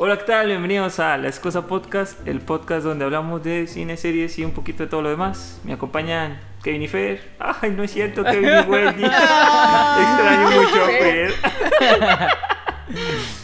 Hola, ¿qué tal? Bienvenidos a La Excusa Podcast, el podcast donde hablamos de cine, series y un poquito de todo lo demás. Me acompañan Kevin y Fer. Ay, no es cierto, Kevin y Wendy. Extraño mucho a Fer.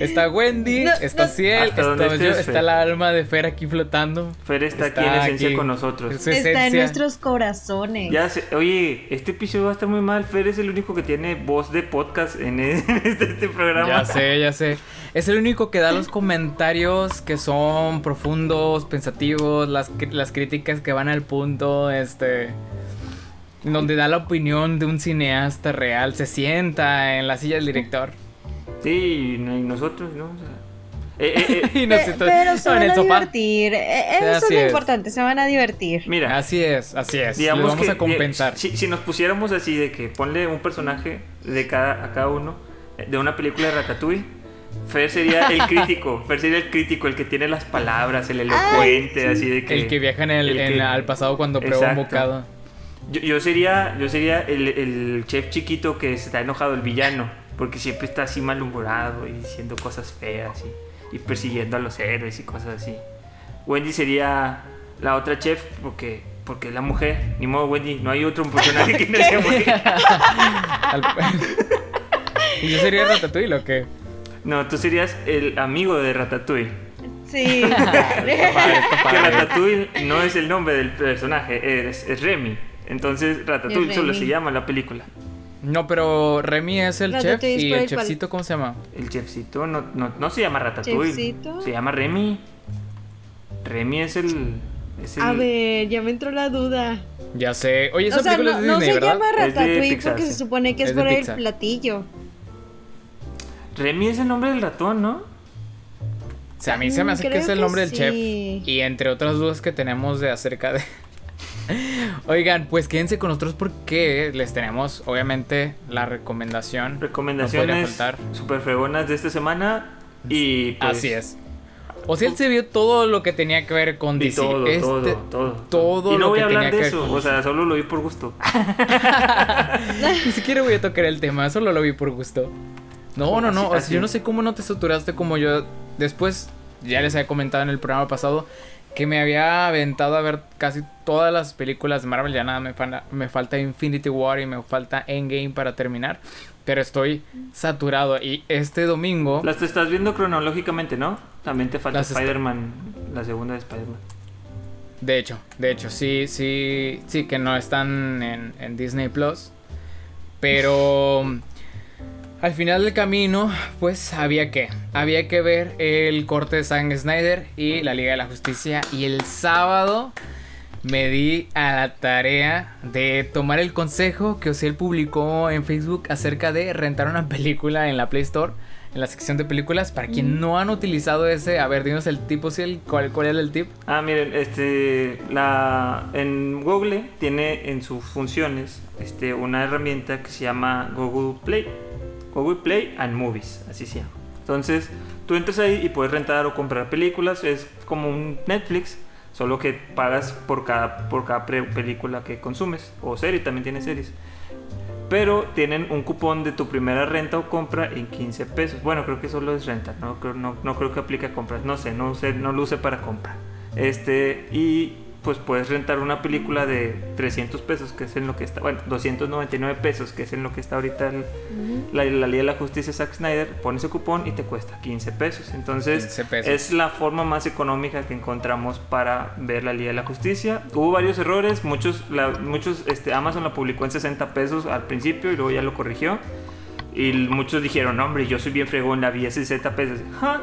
Está Wendy, No, está no. Ciel, yo, está Fer. la alma de Fer aquí flotando. Fer está, aquí Está en esencia aquí. con nosotros. Su Está en nuestros corazones. Ya sé, oye, este episodio va a estar muy mal. Fer es el único que tiene voz de podcast en este, este programa. Ya sé, ya sé. Es el único que da los comentarios que son profundos, pensativos, las, las críticas que van al punto, este... Donde da la opinión de un cineasta real, se sienta en la silla del director. Sí, y no- y nosotros, ¿no? O sea, eh, eh, eh, y pero se en van el a sofá. divertir. Eh, Sí, Eso es así lo es. importante, se van a divertir. mira, Así es, así es. Digamos vamos que a compensar. eh, si, si nos pusiéramos así de que ponle un personaje de cada a cada uno eh, de una película de Ratatouille, Fer sería el crítico, Fer sería el crítico, el que tiene las palabras, el elocuente, así de que el que viaja en el, el en que- la- al pasado cuando prueba un bocado. Yo, yo sería, yo sería el, el chef chiquito que está enojado, el villano, porque siempre está así malhumorado y diciendo cosas feas y, y persiguiendo a los héroes y cosas así. Wendy sería la otra chef porque, porque es la mujer. Ni modo, Wendy, no hay otro personaje que no sea mujer. ¿Y yo sería Ratatouille o qué? No, tú serías el amigo de Ratatouille. Sí. Que. Ratatouille no es el nombre del personaje, es, es Remy. Entonces Ratatouille Es solo se llama la película. No, pero Remy es el chef y el chefcito, ¿cómo se llama? El chefcito no, no, no se llama Ratatouille. ¿Chefcito? Se llama Remy. Remy es el. Es el A ver, ya me entró la duda. Ya sé. Oye, esa O sea, película no, es de no Disney, se ¿verdad? llama Ratatouille Pixar, porque sí. se supone que es, por el platillo. Remy es el nombre del ratón, ¿no? O sea, a mí se me Mm, hace que es el que nombre del sí. chef. Y entre otras dudas que tenemos de acerca de. Oigan, pues quédense con nosotros porque les tenemos, obviamente, la recomendación. No Recomendaciones faltar. super fregonas de esta semana. Y pues, Así es. O sea, él se vio todo lo que tenía que ver con DC. todo, Este- todo, todo. todo Y no lo voy que a hablar de eso. O sea, solo lo vi por gusto. Ni siquiera voy a tocar el tema, solo lo vi por gusto. No, no, no. Así- o sea, así. yo no sé cómo no te saturaste como yo. Después, ya les había comentado en el programa pasado que me había aventado a ver casi todas las películas de Marvel. Ya nada, me, fa- me falta Infinity War y me falta Endgame para terminar. Pero estoy saturado. Y este domingo. Las te estás viendo cronológicamente, ¿no? También te falta Spider-Man, la segunda de Spider-Man. De hecho, de hecho, sí, sí, sí, que no están en, en Disney Plus. Pero al final del camino, pues había que, había que ver el corte de Zack Snyder y la Liga de la Justicia. Y el sábado me di a la tarea de tomar el consejo que Ociel publicó en Facebook acerca de rentar una película en la Play Store. En la sección de películas, para quien no han utilizado ese, a ver, dinos el tip, Ociel, ¿cuál, cuál era el tip? Ah, miren, este, la, en Google tiene en sus funciones este, una herramienta que se llama Google Play. Google Play and Movies, así se llama. Entonces, tú entras ahí y puedes rentar o comprar películas. Es como un Netflix, solo que pagas por cada, por cada película que consumes. O serie, también tiene series. Pero tienen un cupón de tu primera renta o compra en 15 pesos. Bueno, creo que solo es renta, no, no, no creo que aplique a compras. No sé, no, sé, no lo use para compra. Este, y pues puedes rentar una película de 300 pesos, que es en lo que está, bueno, 299 pesos, que es en lo que está ahorita el- la, la Liga de la Justicia Zack Snyder. Pones ese cupón y te cuesta 15 pesos. Entonces, 15 pesos. es la forma más económica que encontramos para ver la Liga de la Justicia. Hubo varios errores, muchos, la- muchos este, Amazon la publicó en 60 pesos al principio y luego ya lo corrigió. Y muchos dijeron, "No, hombre, yo soy bien fregón, la vi a 60 pesos. Ja,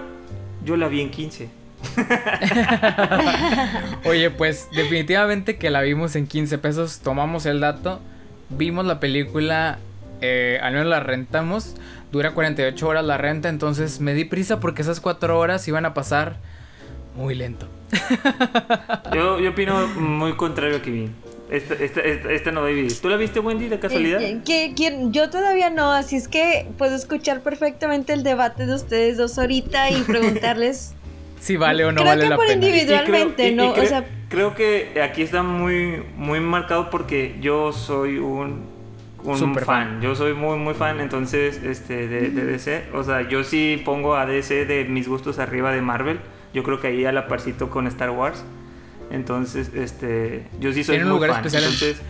yo la vi en 15. Oye, pues definitivamente que la vimos en 15 pesos, tomamos el dato, vimos la película, eh, al menos la rentamos, dura 48 horas la renta, entonces me di prisa porque esas 4 horas iban a pasar muy lento. Yo, yo opino muy contrario a Kevin. Esta, esta, esta, esta no va a dividir. ¿Tú la viste, Wendy, de casualidad? Eh, yo todavía no, así es que puedo escuchar perfectamente el debate de ustedes dos ahorita y preguntarles. Si vale o no Creo vale que la por pena. Individualmente, creo, ¿no? creo- O sea- creo que aquí está muy, muy marcado porque yo soy un un fan. fan. Yo soy muy, muy fan, entonces, este, de, de DC. O sea, yo sí pongo a DC de mis gustos arriba de Marvel. Yo creo que ahí a la parcito con Star Wars. Entonces, este, yo sí soy Tiene un muy lugar fan. especial en- Entonces,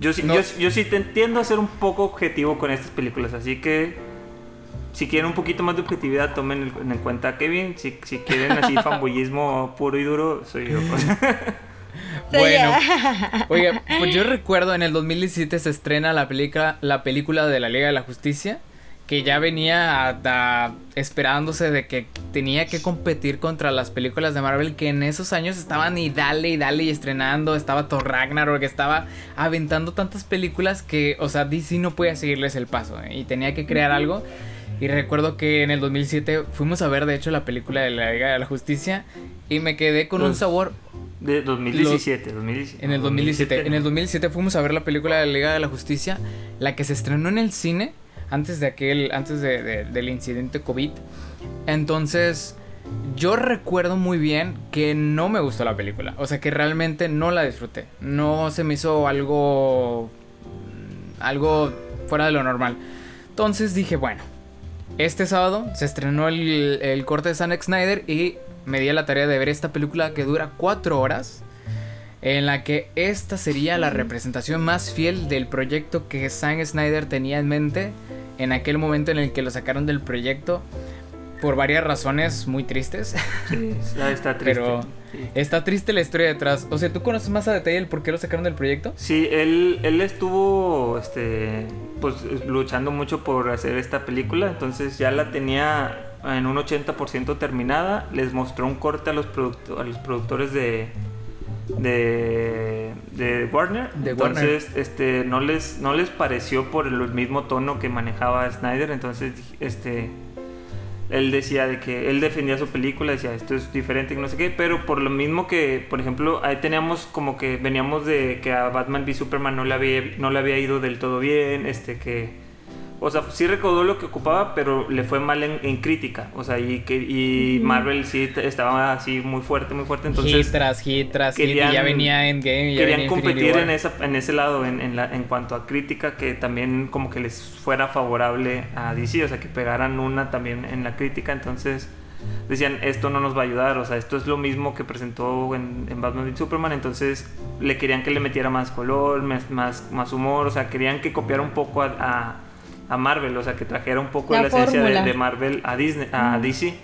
yo sí, No. yo, yo sí te entiendo a ser un poco objetivo con estas películas. Así que, si quieren un poquito más de objetividad, tomen en en cuenta a Kevin. Si, si quieren así fanboyismo puro y duro, soy yo. Bueno, oiga, pues yo recuerdo en el 2017 se estrena la película, la película de la Liga de la Justicia, que ya venía a- a- esperándose de que tenía que competir contra las películas de Marvel que en esos años estaban y dale y dale y estrenando, estaba Thor Ragnarok, estaba aventando tantas películas que, o sea, DC no podía seguirles el paso ¿eh? y tenía que crear algo. Y recuerdo que en el 2007 fuimos a ver de hecho la película de la Liga de la Justicia y me quedé con un Los- sabor De 2017, 2017. en el 2017. En el 2017 fuimos a ver la película de la Liga de la Justicia, la que se estrenó en el cine antes de aquel, antes de- de- del incidente COVID. Entonces, yo recuerdo muy bien que no me gustó la película. O sea, que realmente no la disfruté. No se me hizo algo, algo fuera de lo normal. Entonces dije, bueno, este sábado se estrenó el, el corte de Zack Snyder y me di a la tarea de ver esta película que dura cuatro horas. En la que esta sería la representación más fiel del proyecto que Zack Snyder tenía en mente en aquel momento en el que lo sacaron del proyecto por varias razones muy tristes. Sí, está triste. Pero- Sí. Está triste la historia detrás. O sea, ¿tú conoces más a detalle el por qué lo sacaron del proyecto? Sí, él, él estuvo este, pues, luchando mucho por hacer esta película, entonces ya la tenía en un 80% terminada. Les mostró un corte a los, producto- a los productores de, de, de Warner. De entonces Este, no, les, no les pareció por el mismo tono que manejaba Snyder, entonces este, él decía de que él defendía su película, decía esto es diferente y no sé qué, pero por lo mismo que, por ejemplo, ahí teníamos como que veníamos de que a Batman v Superman no le había, no le había ido del todo bien, este que, o sea, sí recaudó lo que ocupaba, pero le fue mal en, en crítica, o sea, y que y Marvel sí estaba así muy fuerte, muy fuerte, entonces hit tras hit tras hit, y querían- ya venía Endgame. y ya querían venía competir en, esa, en ese lado, en, en, la- en cuanto a crítica, que también como que les fuera favorable a DC, o sea, que pegaran una también en la crítica, entonces decían, esto no nos va a ayudar, o sea, esto es lo mismo que presentó en, en Batman v Superman, entonces le querían que le metiera más color, más, más, más humor, o sea, querían que copiara un poco a, a- a Marvel, o sea, que trajera un poco La la esencia de, Marvel a Disney, a DC.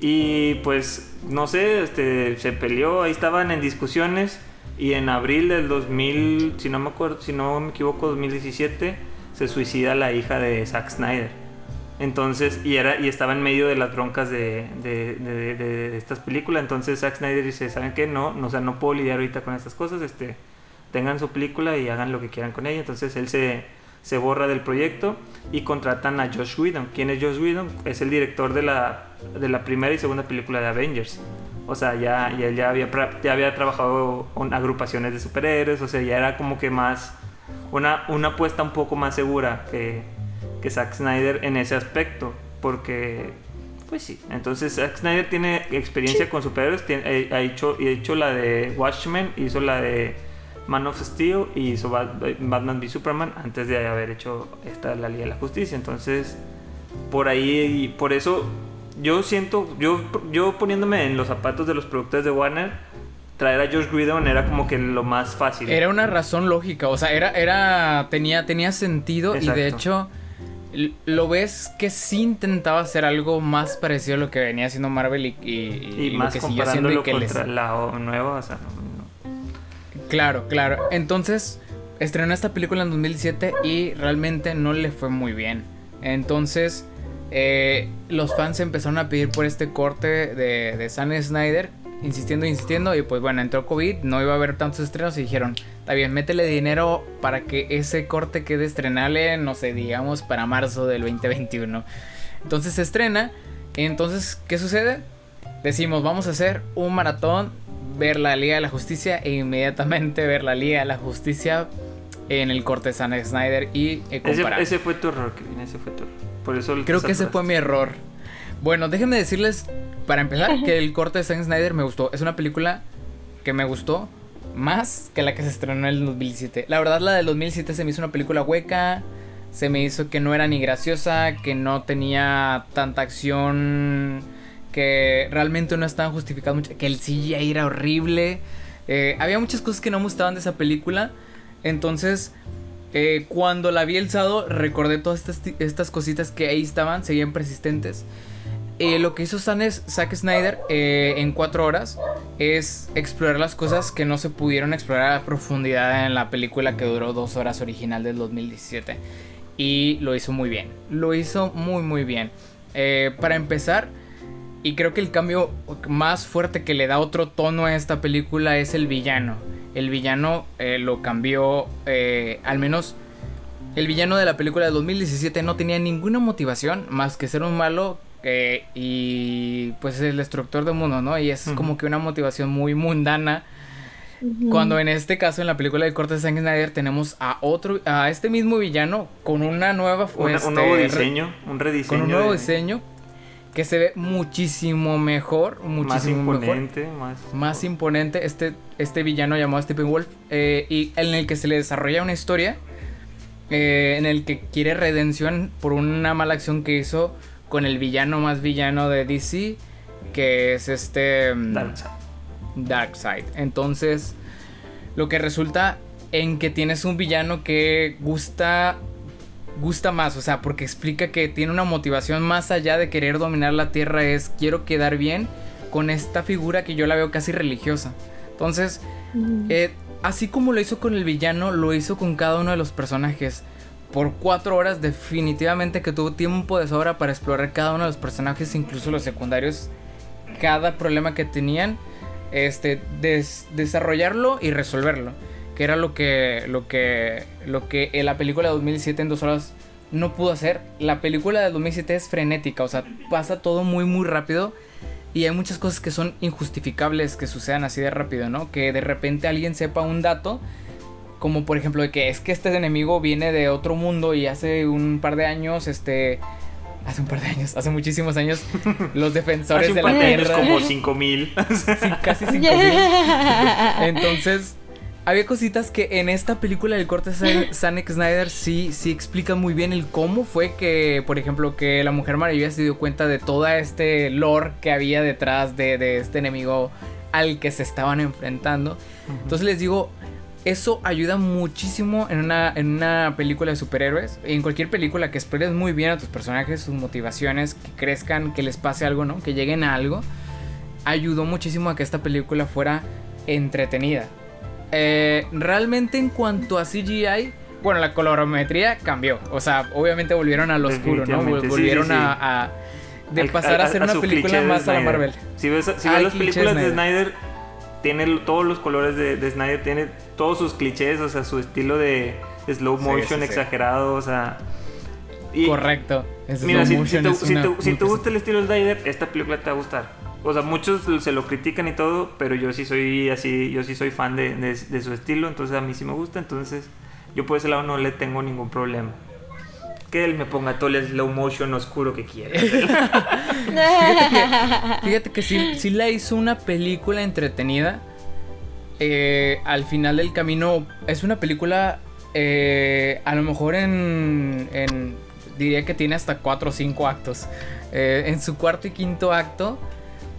Y pues, no sé, este, se peleó, ahí estaban en discusiones y en abril del 2000, si no me acuerdo, si no me equivoco, 2017, se suicida la hija de Zack Snyder. Entonces, y era y estaba en medio de las broncas de, de, de- de- de estas películas. Entonces Zack Snyder dice, ¿saben qué? No, no, o sea, no puedo lidiar ahorita con estas cosas. Este, tengan su película y hagan lo que quieran con ella. Entonces él se, se borra del proyecto y contratan a Josh Whedon. ¿Quién es Josh Whedon? Es el director de la, de la primera y segunda película de Avengers. O sea, ya, ya, ya había, ya había trabajado con agrupaciones de superhéroes. O sea, ya era como que más una, una apuesta un poco más segura que, que Zack Snyder en ese aspecto. Porque, pues sí. Entonces, Zack Snyder tiene experiencia con superhéroes. tiene- eh, ha, hecho, ha hecho la de Watchmen, hizo la de Man of Steel y hizo Bat- Batman v Superman antes de haber hecho esta la Liga de la Justicia. Entonces, por ahí, y por eso yo siento, yo, yo poniéndome en los zapatos de los productores de Warner, traer a Josh Whedon era como que lo más fácil. Era una razón lógica, o sea, era, era, tenía, tenía sentido y de hecho lo ves que sí intentaba hacer algo más parecido a lo que venía haciendo Marvel y, y- y y lo más que siguió haciendo comparándolo y que les... la o- nueva, o sea, no. Claro, claro. Entonces, estrenó esta película en 2007 y realmente no le fue muy bien. Entonces, eh, los fans empezaron a pedir por este corte de, de Zack Snyder, insistiendo, insistiendo, y pues bueno, entró COVID, no iba a haber tantos estrenos y dijeron, está bien, métele dinero para que ese corte quede estrenable, no sé, digamos, para marzo del 2021. Entonces se estrena, entonces, ¿qué sucede? Decimos, vamos a hacer un maratón, ver la Liga de la Justicia e inmediatamente ver la Liga de la Justicia en el corte de Zack Snyder y eh, Ese, comparar. ese fue tu error, Kevin, ese fue tu error. Por eso Creo que ese fue mi error. Bueno, déjenme decirles, para empezar, que el corte de Zack Snyder me gustó. Es una película que me gustó más que la que se estrenó en el 2007. La verdad, la del 2007 se me hizo una película hueca. Se me hizo que no era ni graciosa, que no tenía tanta acción, que realmente no estaban justificadas mucho, que el CGI era horrible. Eh, había muchas cosas que no me gustaban de esa película. Entonces, eh, cuando la vi el sábado, recordé todas estas, estas cositas que ahí estaban, seguían persistentes. Eh, lo que hizo Zack Snyder eh, en cuatro horas es explorar las cosas que no se pudieron explorar a profundidad en la película que duró dos horas original del 2017. Y lo hizo muy bien. Lo hizo muy muy bien. Para empezar, y creo que el cambio más fuerte que le da otro tono a esta película es el villano. El villano lo cambió, al menos el villano de la película del 2017 no tenía ninguna motivación más que ser un malo y pues es el destructor del mundo, ¿no? Y es como que una motivación muy mundana. Cuando en este caso, en la película de Corte de Zack Snyder, tenemos a otro, a este mismo villano con una nueva. un este, nuevo diseño, un rediseño. Con un nuevo diseño que se ve muchísimo mejor, muchísimo más imponente, Más, más imponente. Este, este villano llamado Stephen Wolf, eh, y en el que se le desarrolla una historia eh, en el que quiere redención por una mala acción que hizo con el villano más villano de DC, que es este mm, Darkseid. Darkseid. Entonces, lo que resulta en que tienes un villano que gusta gusta más, o sea, porque explica que tiene una motivación más allá de querer dominar la Tierra es quiero quedar bien con esta figura que yo la veo casi religiosa. Entonces, eh, así como lo hizo con el villano, lo hizo con cada uno de los personajes. Por cuatro horas definitivamente que tuvo tiempo de sobra para explorar cada uno de los personajes, incluso los secundarios, cada problema que tenían, este, desarrollarlo y resolverlo, que era lo que, lo que, lo que en la película de 2007 en dos horas no pudo hacer. La película de 2007 es frenética, o sea, pasa todo muy muy rápido. Y hay muchas cosas que son injustificables que sucedan así de rápido, ¿no? Que de repente alguien sepa un dato como por ejemplo de que es que este enemigo viene de otro mundo y hace un par de años, este... Hace un par de años, hace muchísimos años, los defensores de la Tierra... como 5000. sí, casi 5000. Entonces, había cositas que en esta película del corte Zack Snyder sí, sí explica muy bien el cómo fue que, por ejemplo, que la Mujer Maravilla se dio cuenta de toda este lore que había detrás de, de este enemigo al que se estaban enfrentando. Entonces les digo, eso ayuda muchísimo en una, en una película de superhéroes. En cualquier película que explores muy bien a tus personajes, sus motivaciones, que crezcan, que les pase algo, ¿no? Que lleguen a algo. Ayudó muchísimo a que esta película fuera entretenida. Eh, realmente en cuanto a CGI, bueno, la colorometría cambió. O sea, obviamente volvieron al oscuro, ¿no? Volvieron A, de pasar a, ser una película más a la Marvel. Si ves, si ves las películas de Snyder, tiene todos los colores de, de Snyder, tiene todos sus clichés, o sea, su estilo de slow motion exagerado, o sea. Correcto. mira, si, te, gusta el estilo de Snyder, esta película te va a gustar. O sea, muchos se lo critican y todo, pero yo sí soy así, yo sí soy fan de, de, su estilo, entonces a mí sí me gusta, entonces yo por ese lado no le tengo ningún problema. Que él me ponga todo el slow motion oscuro que quiera. fíjate que, si sí, la hizo una película entretenida eh, al final del camino es una película, eh, a lo mejor en, diría que tiene hasta 4 o 5 actos. Eh, en su cuarto y quinto acto,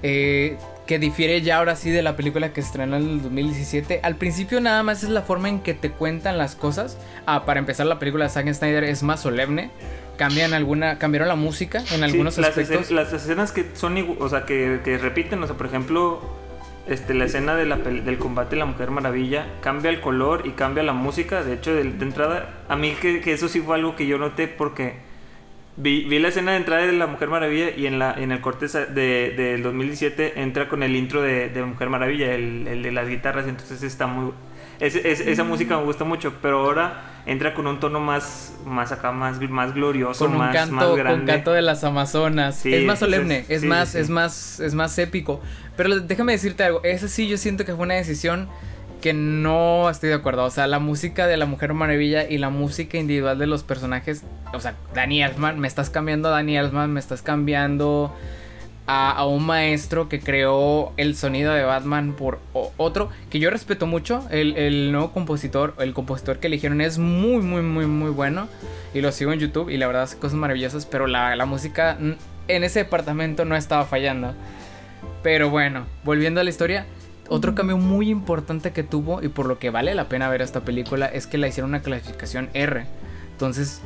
que difiere ya ahora sí de la película que estrenó en el 2017. Al principio nada más es la forma en que te cuentan las cosas. Ah, para empezar la película de Zack Snyder es más solemne. Cambian alguna, cambiaron la música en algunos aspectos. las escenas que son, o sea, que, que repiten, o sea, por ejemplo, este, la escena de la, del combate de la Mujer Maravilla cambia el color y cambia la música. De hecho, de, entrada, a mí que, eso sí fue algo que yo noté porque vi, vi, la escena de entrada de la Mujer Maravilla y en, la, en el corte del de, 2017 entra con el intro de, de Mujer Maravilla, el, el, de las guitarras. Entonces está muy, esa música me gusta mucho, pero ahora entra con un tono más, más acá, más, más glorioso, con un más, canto, grande. Con canto de las Amazonas. es más solemne, es más, es más, es más épico. Pero déjame decirte algo, ese sí yo siento que fue una decisión que no estoy de acuerdo. O sea, la música de la Mujer Maravilla y la música individual de los personajes. O sea, Danny Elfman, me estás cambiando a Danny Elfman, me estás cambiando a, un maestro que creó el sonido de Batman por otro que yo respeto mucho. El, nuevo compositor, el compositor que eligieron es muy, muy, muy, muy bueno. Y lo sigo en YouTube y la verdad hace cosas maravillosas. Pero la, la música en ese departamento no estaba fallando. Pero bueno, volviendo a la historia. Otro cambio muy importante que tuvo y por lo que vale la pena ver esta película es que la hicieron una clasificación R. Entonces,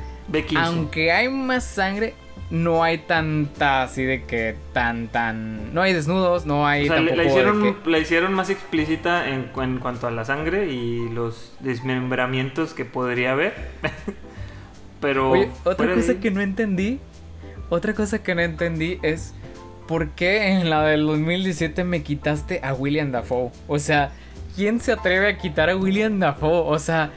aunque hay más sangre, no hay tanta así de que tan tan no hay desnudos no hay o la, hicieron la hicieron más explícita en, en, cuanto a la sangre y los desmembramientos que podría haber. Pero Oye, otra cosa que no entendí otra cosa que no entendí es por qué en la del 2017 me quitaste a William Dafoe o sea quién se atreve a quitar a William Dafoe o sea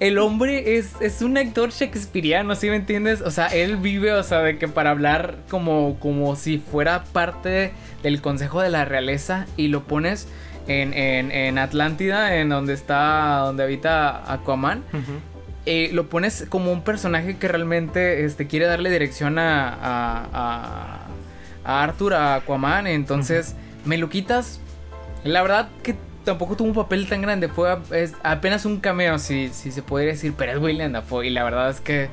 el hombre es, es un actor shakespeariano, ¿sí me entiendes? O sea, él vive, o sea, de que para hablar como, como si fuera parte del consejo de la realeza y lo pones en, en, Atlántida, en donde está, donde habita Aquaman. Eh, lo pones como un personaje que realmente este, quiere darle dirección a, a, a, Arthur, a Aquaman. Entonces, me lo quitas. La verdad que tampoco tuvo un papel tan grande, fue apenas un cameo, si, si se podría decir, pero es William Dafoe y la verdad es que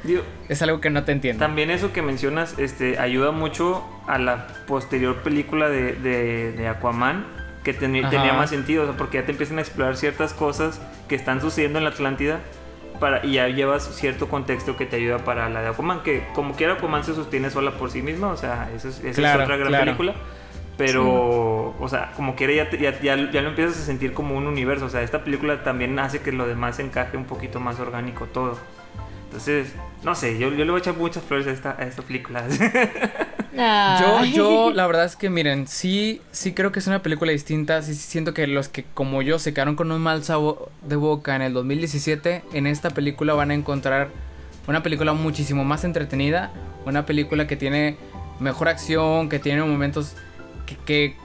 es algo que no te entiendo. También eso que mencionas este, ayuda mucho a la posterior película de, de, Aquaman, que tenía más sentido, porque ya te empiezan a explorar ciertas cosas que están sucediendo en la Atlántida para, y ya llevas cierto contexto que te ayuda para la de Aquaman, que como quiera Aquaman se sostiene sola por sí misma, o sea, eso es, es otra gran película pero, o sea, como quiere ya, ya, ya, ya, lo empiezas a sentir como un universo. O sea, esta película también hace que lo demás encaje un poquito más orgánico todo. Entonces, no sé, yo, yo le voy a echar muchas flores a esta, a esta película. yo, yo, la verdad es que miren, sí, sí creo que es una película distinta. Sí, siento que los que como yo se quedaron con un mal sabor de boca en el 2017, en esta película van a encontrar una película muchísimo más entretenida. Una película que tiene mejor acción, que tiene momentos que,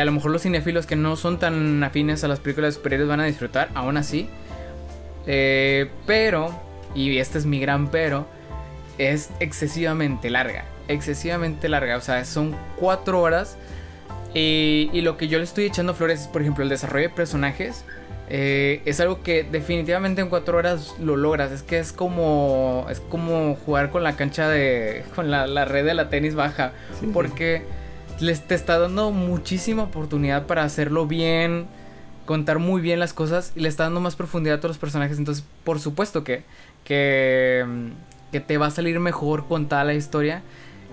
a lo mejor los cinéfilos que no son tan afines a las películas superiores van a disfrutar, aún así. Eh, pero, y este es mi gran pero, es excesivamente larga. Excesivamente larga. O sea, son cuatro horas. Y, lo que yo le estoy echando flores es, por ejemplo, el desarrollo de personajes. Eh, es algo que definitivamente en cuatro horas lo logras. Es que es como. Es como jugar con la cancha de. con la, red de la tenis baja. porque les te está dando muchísima oportunidad para hacerlo bien, contar muy bien las cosas y le está dando más profundidad a todos los personajes. Entonces, por supuesto que, que, mm, que te va a salir mejor contada la historia.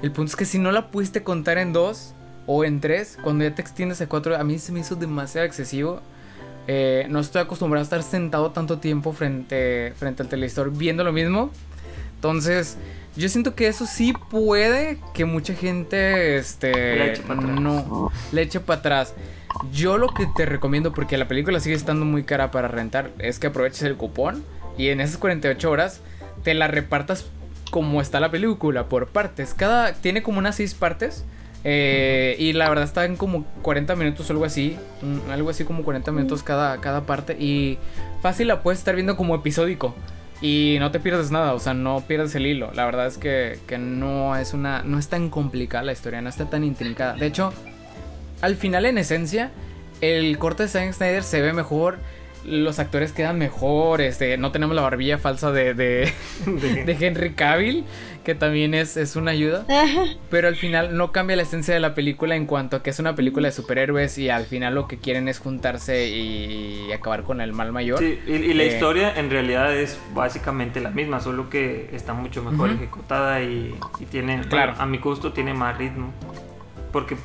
El punto es que si no la pudiste contar en dos o en tres, cuando ya te extiendes a cuatro, a mí se me hizo demasiado excesivo. Eh, no estoy acostumbrado a estar sentado tanto tiempo frente, frente al televisor viendo lo mismo. Entonces, yo siento que eso sí puede que mucha gente este le eche para atrás. no le eche para atrás. Yo lo que te recomiendo porque la película sigue estando muy cara para rentar es que aproveches el cupón y en esas 48 horas te la repartas como está la película por partes. Cada tiene como unas 6 partes. Eh, y la verdad está en como 40 minutos o algo así. Algo así como 40 minutos cada, cada parte. Y fácil la puedes estar viendo como episódico. Y no te pierdes nada, o sea, no pierdes el hilo. La verdad es que, que no es una. no es tan complicada la historia, no está tan intrincada. De hecho, al final, en esencia, el corte de Zack Snyder se ve mejor los actores quedan mejor, este, no tenemos la barbilla falsa de, de, de Henry Cavill, que también es, es una ayuda. Pero al final no cambia la esencia de la película en cuanto a que es una película de superhéroes y al final lo que quieren es juntarse y acabar con el mal mayor. Sí, y, la eh, historia en realidad es básicamente la misma, solo que está mucho mejor ejecutada y, tiene, claro. a mi gusto tiene más ritmo. Porque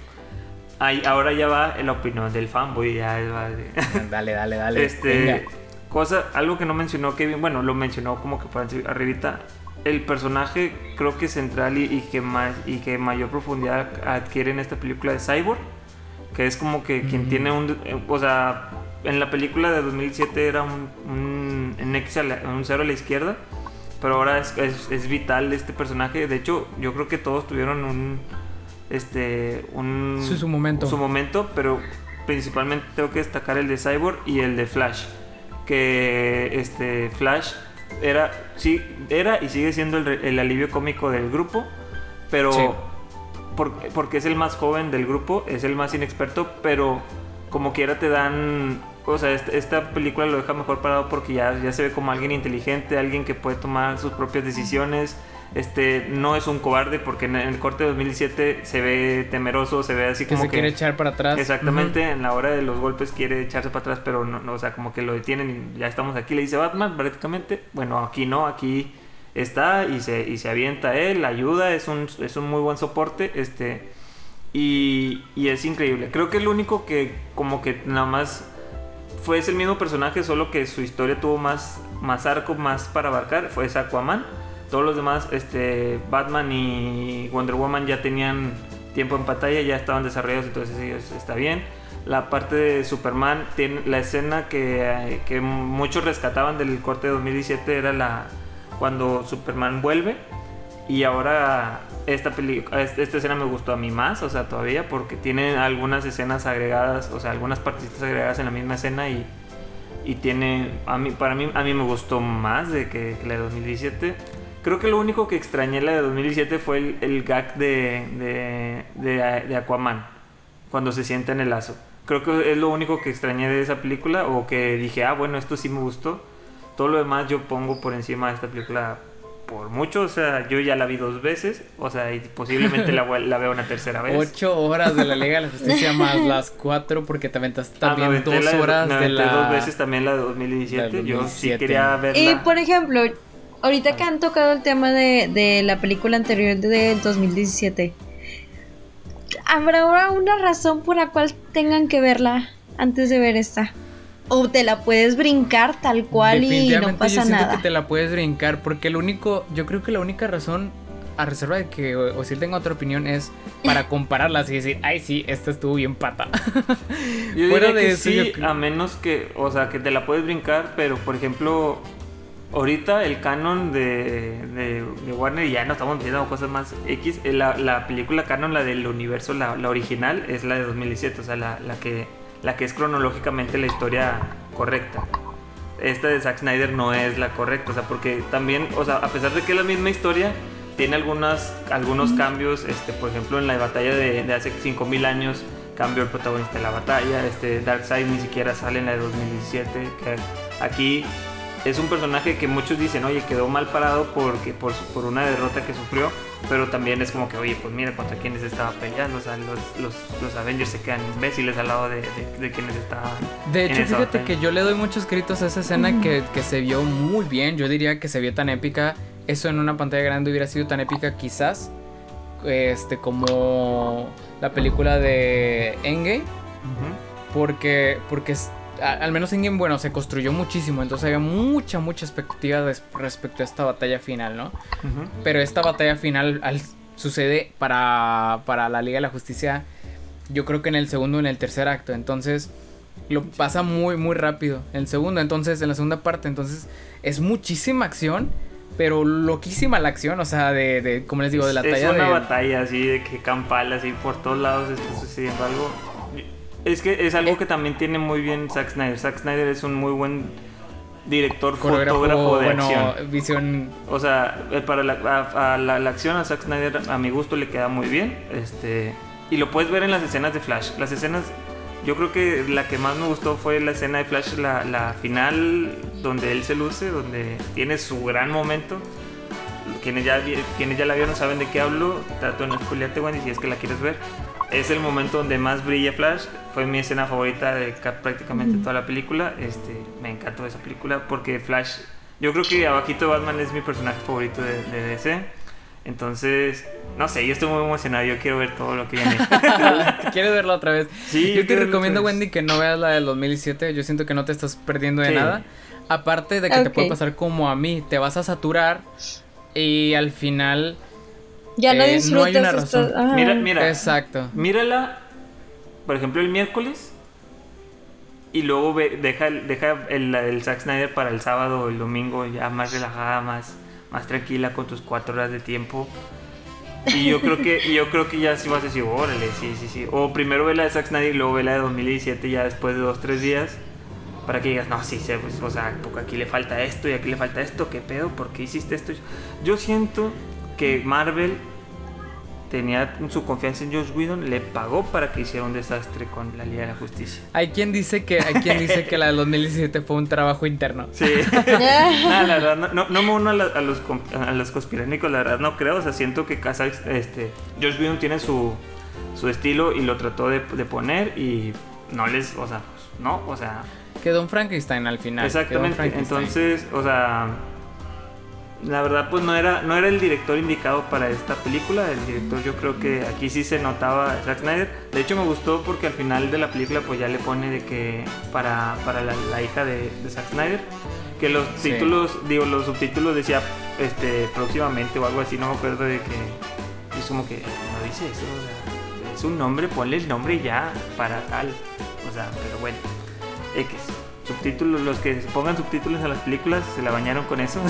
ahora ya va la opinión del fanboy. Ya Dale, dale, dale. Este, cosa, algo que no mencionó Kevin, bueno, lo mencionó como que por arribita. El personaje creo que central y, que más y que mayor profundidad adquiere en esta película de Cyborg, que es como que quien tiene un, o sea, en la película de 2007 era un, un, un cero a la izquierda, pero ahora es, es, es vital este personaje. De hecho, yo creo que todos tuvieron un este un su momento su momento pero principalmente tengo que destacar el de Cyborg y el de Flash que este Flash era sí era y sigue siendo el, alivio cómico del grupo pero porque es el más joven del grupo, es el más inexperto, pero como quiera te dan o sea, esta, película lo deja mejor parado porque ya, ya se ve como alguien inteligente, alguien que puede tomar sus propias decisiones. Este, no es un cobarde porque en el corte de 2017 se ve temeroso, se ve así como que... se quiere echar para atrás. Exactamente, en la hora de los golpes quiere echarse para atrás, pero no, o sea, como que lo detienen y ya estamos aquí, le dice Batman prácticamente. Bueno, aquí no, aquí está y se, y se avienta él, ayuda, es un, es un muy buen soporte, este... Y, y es increíble. Creo que es lo único que como que nada más fue ese el mismo personaje, solo que su historia tuvo más, más arco, más para abarcar, fue ese Aquaman. Todos los demás, este, Batman y Wonder Woman ya tenían tiempo en pantalla, ya estaban desarrollados, entonces ellos está bien. La parte de Superman, tiene, la escena que, que muchos rescataban del corte de 2017 era la cuando Superman vuelve y ahora esta, esta escena me gustó a mí más, o sea, todavía, porque tiene algunas escenas agregadas, o sea, algunas partecitas agregadas en la misma escena y, y tiene, a mí, para mí, a mí me gustó más de que, la de 2017. Creo que lo único que extrañé la de 2017 fue el, el gag de, de, de, Aquaman, cuando se sienta en el lazo. Creo que es lo único que extrañé de esa película, o que dije, ah, bueno, esto sí me gustó. Todo lo demás yo pongo por encima de esta película por mucho, o sea, yo ya la vi dos veces, o sea, y posiblemente la, la veo una tercera vez. Ocho horas de la Liga de la Justicia más las cuatro, porque te aventaste ah, también dos horas de la... dos veces también la de 2017, yo sí quería verla. Y, por ejemplo, ahorita que han tocado el tema de, de la película anterior de 2017, ¿habrá una razón por la cual tengan que verla antes de ver esta? o te la puedes brincar tal cual y no pasa yo nada. que te la puedes brincar porque el único, yo creo que la única razón a reserva de que o, si tengo otra opinión es para compararlas y decir, ay sí, esta estuvo bien pata. yo Fuera de que sí, a menos que, o sea, que te la puedes brincar, pero por ejemplo, ahorita el canon de, de, Warner ya no estamos viendo cosas más X, eh, la, la, película canon, la del universo, la, la original, es la de 2017, o sea, la, la que la que es cronológicamente la historia correcta. Esta de Zack Snyder no es la correcta, o sea, porque también, o sea, a pesar de que es la misma historia, tiene algunas, algunos cambios, este, por ejemplo, en la batalla de, de hace 5000 años cambió el protagonista de la batalla, este Darkseid ni siquiera sale en la de 2017, que aquí es un personaje que muchos dicen, oye, quedó mal parado porque, por, por una derrota que sufrió, pero también es como que, oye, pues mira contra quienes estaba peleando, o sea, los, los, los Avengers se quedan imbéciles al lado de, de, quienes estaban. De hecho, fíjate que yo le doy muchos créditos a esa escena que, que se vio muy bien, yo diría que se vio tan épica, eso en una pantalla grande hubiera sido tan épica quizás, este, como la película de Endgame, porque, porque al menos en Game, bueno, se construyó muchísimo, entonces había mucha, mucha expectativa respecto a esta batalla final, ¿no? Pero esta batalla final al, sucede para, para la Liga de la Justicia, yo creo que en el segundo o en el tercer acto, entonces lo pasa muy, muy rápido. En el segundo, entonces, en la segunda parte, entonces es muchísima acción. Pero loquísima la acción, o sea, de, de como les digo, de la talla. Es una batalla así, de que campal, así por todos lados está sucediendo algo es que es algo eh. que también tiene muy bien Zack Snyder. Zack Snyder es un muy buen director, fotógrafo de acción. Visión. O sea, eh, para la, a, la, acción a Zack Snyder a mi gusto le queda muy bien. Este, y lo puedes ver en las escenas de Flash. Las escenas, yo creo que la que más me gustó fue la escena de Flash, la, la final, donde él se luce, donde tiene su gran momento. Quienes ya, quienes ya la vieron saben de qué hablo. Trato de no spoilearte, Wendy, si es que la quieres ver es el momento donde más brilla Flash. Fue mi escena favorita de prácticamente toda la película. Este, me encantó esa película porque Flash, yo creo que abajito Batman es mi personaje favorito de, DC. Entonces, no sé, yo estoy muy emocionado. Yo quiero ver todo lo que viene. ¿Quieres verla otra vez? Sí. Yo te recomiendo, Wendy, que no veas la del 2007. Yo siento que no te estás perdiendo de nada. Aparte de que te puede pasar como a mí, te vas a saturar y al final ya no disfrutas. Eh, no hay una razón. Mira, mira. Exacto. Mírala, por ejemplo, el miércoles. Y luego ve, deja, deja el, el Zack Snyder para el sábado o el domingo, ya más relajada, más, más tranquila, con tus cuatro horas de tiempo. Y yo creo que, yo creo que ya sí vas a decir, órale, sí, sí, sí. O primero ve la de Zack Snyder y luego ve la de 2017, ya después de dos, tres días. Para que digas, no, sí, pues, o sea, porque aquí le falta esto y aquí le falta esto, ¿qué pedo? ¿Por qué hiciste esto? Yo siento que Marvel tenía su confianza en Josh Whedon, le pagó para que hiciera un desastre con la Liga de la Justicia. Hay quien dice que, hay quien dice que la de 2017 fue un trabajo interno. Sí. no, la verdad, no, no, me uno a, los, a los conspiranoicos, la verdad no creo. O sea, siento que casa, este, Josh Whedon tiene su, su estilo y lo trató de, de poner y no les, o sea, pues, no, o sea... Quedó un Frankenstein al final. Exactamente, entonces, o sea la verdad pues no era no era el director indicado para esta película. El director yo creo que aquí sí se notaba Zack Snyder. De hecho me gustó porque al final de la película pues ya le pone de que para, para la, hija de, Zack Snyder que los títulos digo los subtítulos decía este próximamente o algo así no me acuerdo de que es como que no dice eso o sea, es un nombre ponle el nombre ya para tal. O sea pero bueno X subtítulos, los que pongan subtítulos a las películas se la bañaron con eso.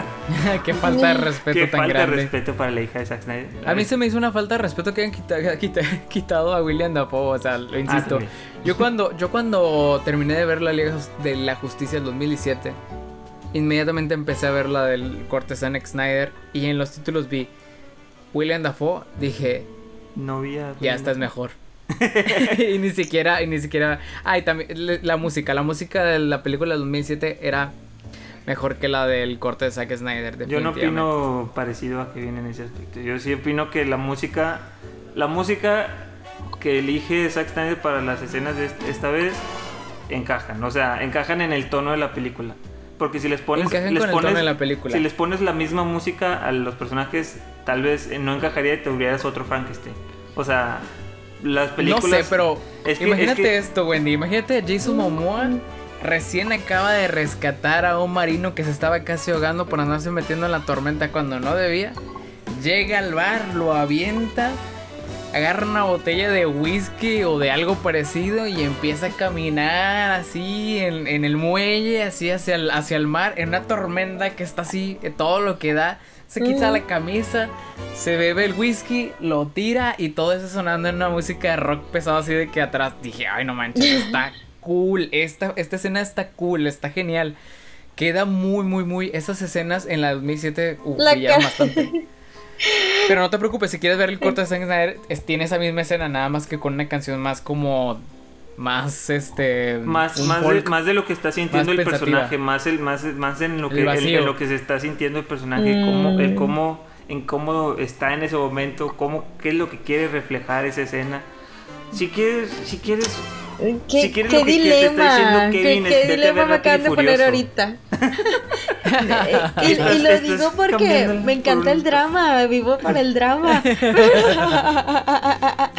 Qué falta de respeto Qué tan falta de respeto para la hija de Zack Snyder. A, mí se me hizo una falta de respeto que hayan quitado, a William Dafoe, o sea, lo ah, insisto. yo cuando yo cuando terminé de ver la Liga de la Justicia del 2017, inmediatamente empecé a ver la del corte Zack Snyder y en los títulos vi William Dafoe, dije, no vi Ya estás mejor. y ni siquiera, y ni siquiera. Ay, también la música. La música de la película del 2007 era mejor que la del corte de Zack Snyder. Yo no opino parecido a que viene en ese aspecto. Yo sí opino que la música. La música que elige Zack Snyder para las escenas de esta vez encajan. O sea, encajan en el tono de la película. Porque si les pones, les pones la película. si les pones la misma música a los personajes, tal vez no encajaría y te hubieras otro Frankenstein. O sea, las películas. No sé, pero imagínate esto, Wendy. Imagínate a Jason Momoa recién acaba de rescatar a un marino que se estaba casi ahogando por andarse metiendo en la tormenta cuando no debía. Llega al bar, lo avienta, agarra una botella de whisky o de algo parecido y empieza a caminar así en, el muelle, así hacia el, hacia el mar, en una tormenta que está así, todo lo que da se quita la camisa, se bebe el whisky, lo tira y todo eso sonando en una música de rock pesado así de que atrás dije, ay no manches, está cool, esta, esta escena está cool, está genial. Queda muy, muy, muy. Esas escenas en la 2007 uh, bastante. Pero no te preocupes, si quieres ver el corte de Zack Snyder, tiene esa misma escena, nada más que con una canción más como más este más más de, más de lo que está sintiendo el personaje más el más más en lo que en lo que se está sintiendo el personaje mm. cómo el cómo en cómo está en ese momento cómo qué es lo que quiere reflejar esa escena. Si quieres si quieres ¿Qué, si quieres qué lo que, dilema, te está diciendo Kevin, ¿Qué, qué dilema me acaban de poner ahorita? y, y, lo digo porque me encanta el drama, vivo para el drama.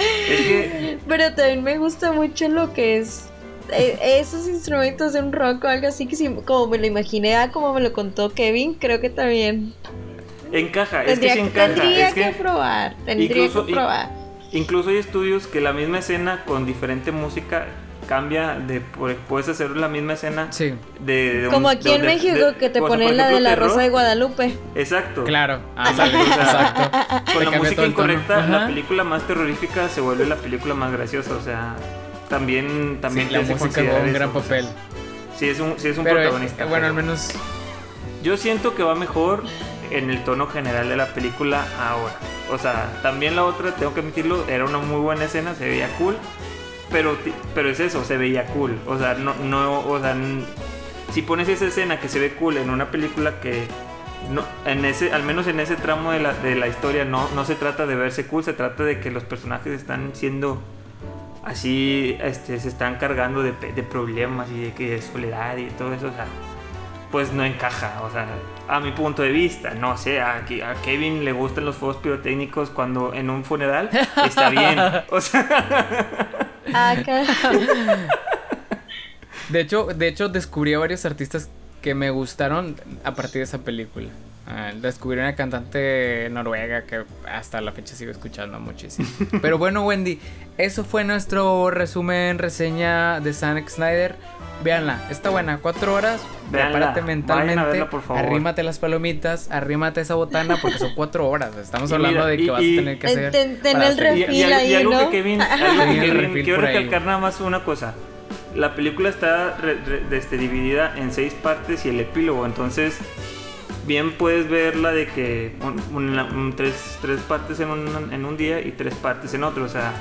Pero también me gusta mucho lo que es eh, esos instrumentos de un rock o algo así que como me lo imaginé, ah, como me lo contó Kevin, creo que también encaja, es que se encaja. Tendría es que, probar, tendría que probar. Incluso hay estudios que la misma escena con diferente música cambia de puedes hacer la misma escena sí. de, como aquí en México que te ponen la de la Rosa de Guadalupe. Exacto. Claro. Ah, exacto. con la música incorrecta la película más terrorífica se vuelve la película más graciosa o sea también también la música juega un gran papel. sí es un sí es un protagonista bueno al menos yo siento que va mejor en el tono general de la película ahora o sea, también la otra, tengo que admitirlo, era una muy buena escena, se veía cool. Pero, pero es eso, se veía cool. O sea, no, no, o sea, si pones esa escena que se ve cool en una película que no, en ese, al menos en ese tramo de la, de la historia no, no se trata de verse cool, se trata de que los personajes están siendo así, este, se están cargando de, de problemas y de que de soledad y todo eso, o sea, pues no encaja, o sea, a mi punto de vista, no sé, a, a Kevin le gustan los fuegos pirotécnicos cuando en un funeral, está bien, o sea... Ah, de hecho, de hecho descubrí a varios artistas que me gustaron a partir de esa película. Ah, descubrí una cantante noruega que hasta la fecha sigo escuchando muchísimo. Pero bueno, Wendy, eso fue nuestro resumen, reseña de Zack Snyder. Véanla, está buena, cuatro horas. Prepárate mentalmente. Arrímate las palomitas, arrímate esa botana porque son cuatro horas. Estamos hablando de que vas a tener que hacer. Ten, el refil ahí, algo que Kevin, quiero recalcar nada más una cosa. La película está este, dividida en seis partes y el epílogo, entonces bien puedes verla de que tres, tres, partes en un, en un día y tres partes en otro. O sea,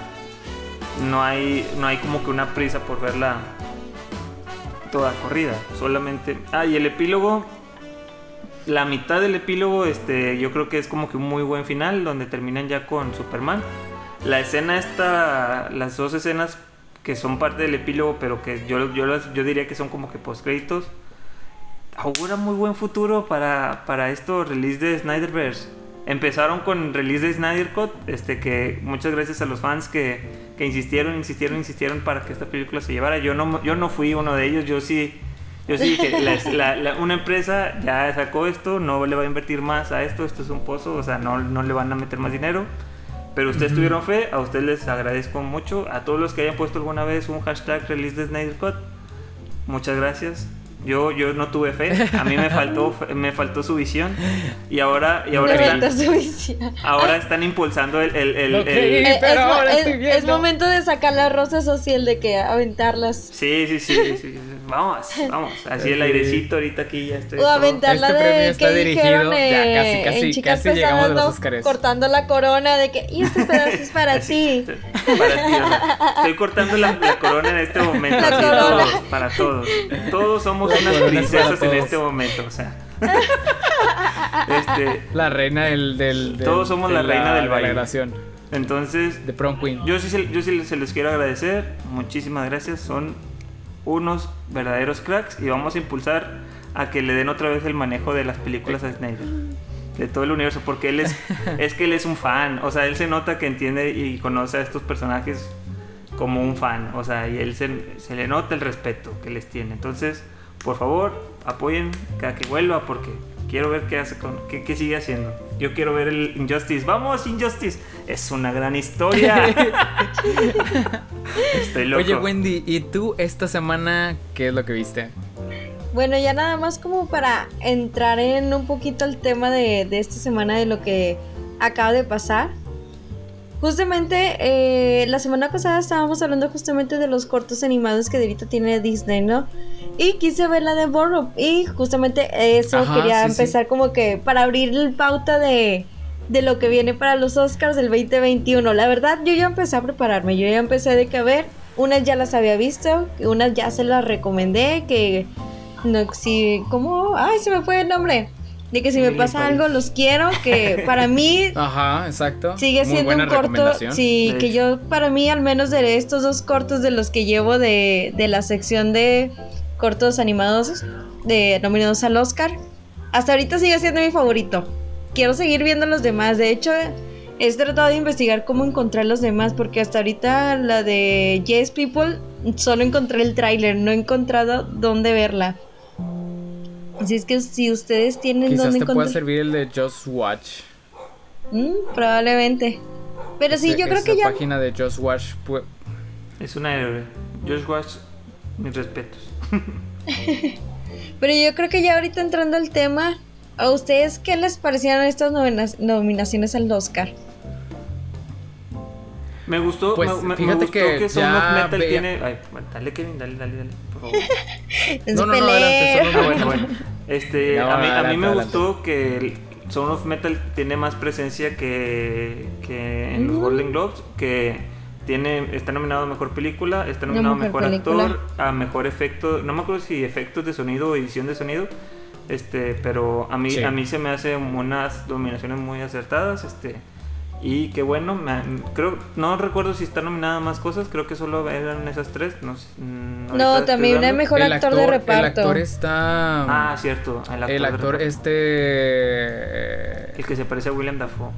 no hay, no hay como que una prisa por verla toda corrida. Solamente. Ah, y el epílogo. La mitad del epílogo, este, yo creo que es como que un muy buen final, donde terminan ya con Superman. La escena esta, las dos escenas que son parte del epílogo, pero que yo, yo, yo diría que son como que post créditos augura muy buen futuro para, para esto release de Snyderverse. Empezaron con release de Snyder Cut, este que muchas gracias a los fans que, que insistieron, insistieron, insistieron para que esta película se llevara. Yo no, yo no fui uno de ellos, yo sí, yo sí dije, una empresa ya sacó esto, no le va a invertir más a esto, esto es un pozo, o sea, no, no le van a meter más dinero. Pero ustedes tuvieron fe, a ustedes les agradezco mucho. A todos los que hayan puesto alguna vez un hashtag release de Snyder Cut, muchas gracias. Yo, yo no tuve fe, a mí me faltó, me faltó su visión. Y ahora, y ahora, están, ahora están impulsando el... el, el, es, momento de sacar la rosa social, de que aventarlas. Sí, sí, sí, vamos, vamos, así el airecito ahorita aquí ya estoy... O aventarla este de está que dirigido, ya casi, casi, chicas casi llegamos a los Oscars. Cortando la corona de que, y este pedazo es para ti. Para ti, estoy cortando la, la, corona en este momento, así, todos, para todos. Todos somos unas princesas en este momento, o sea. este, la reina del, del, todos somos la, reina del baile. Entonces, de prom queen. Yo sí, yo sí se les quiero agradecer. Muchísimas gracias. Son unos verdaderos cracks y vamos a impulsar a que le den otra vez el manejo de las películas a Snyder. De todo el universo, porque él es, es que él es un fan. O sea, él se nota que entiende y conoce a estos personajes como un fan. O sea, y él se, se le nota el respeto que les tiene. Entonces, por favor, apoyen cada que vuelva porque quiero ver qué hace con qué, sigue haciendo. Yo quiero ver el Injustice. Vamos, Injustice. Es una gran historia. Estoy loco. Oye, Wendy, ¿y tú esta semana qué es lo que viste? Bueno, ya nada más como para entrar en un poquito el tema de, de esta semana de lo que acaba de pasar. Justamente eh, la semana pasada estábamos hablando justamente de los cortos animados que ahorita tiene Disney, ¿no? Y quise ver la de Borrow. Y justamente eso quería empezar como que para abrir el pauta de, de lo que viene para los Oscars del 2021. La verdad, yo ya empecé a prepararme. Yo ya empecé de que a ver. Unas ya las había visto, unas ya se las recomendé. Que no, si, ¿cómo? Ay, se me fue el nombre de que si me pasa algo los quiero, que para mí Ajá, exacto. sigue siendo un corto, sí, que yo para mí al menos de estos dos cortos de los que llevo de, de la sección de cortos animados de nominados al Oscar, hasta ahorita sigue siendo mi favorito. Quiero seguir viendo los demás, de hecho he tratado de investigar cómo encontrar los demás porque hasta ahorita la de Yes People solo encontré el tráiler, no he encontrado dónde verla. Así es que si ustedes tienen Quizás te pueda servir el de Just Watch. Mm, probablemente. Pero sí, yo creo que ya. La página de Just Watch es una héroe. Just Watch, mis respetos. Pero yo creo que ya ahorita entrando al tema, ¿a ustedes qué les parecieron estas nominaciones al Oscar? Me gustó, pues, me, fíjate gustó que, que Son of Metal tiene. Ay, dale, Kevin, dale, dale, dale, por favor. no, no, no, adelante, solo bueno, bueno. Este, a mí, a mí me gustó que Son of Metal tiene más presencia que, que en los Golden Globes, que tiene, está nominado a mejor película, está nominado a mejor, actor, a mejor efecto, no me acuerdo si efectos de sonido o edición de sonido, este, pero a mí, a mí se me hacen unas nominaciones muy acertadas, este y qué bueno, creo, no recuerdo si está nominada más cosas, creo que solo eran esas tres. No, mm, no también hay mejor actor, de reparto. El actor está. Ah, cierto. El actor, el actor este. El que se parece a William Dafoe.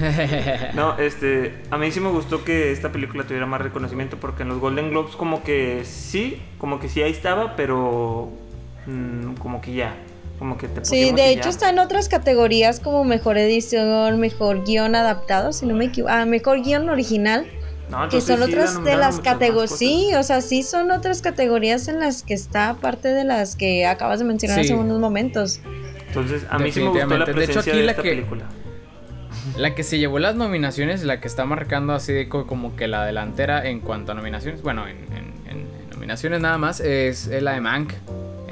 no, este. A mí sí me gustó que esta película tuviera más reconocimiento porque en los Golden Globes, como que sí, como que sí ahí estaba, pero. Mm, como que ya. Como que te Sí, de hecho está en otras categorías como mejor edición, mejor guion adaptado, si no me equivoco. Ah, mejor guion original. que son otras de las categorías. Sí, o sea, sí son otras categorías en las que está, aparte de las que acabas de mencionar hace unos momentos. Entonces, a mí sí me gustó la presencia de, hecho, aquí la esta que, película. La que se llevó las nominaciones, la que está marcando así como que la delantera en cuanto a nominaciones, bueno, en, nominaciones nada más, es la de Mank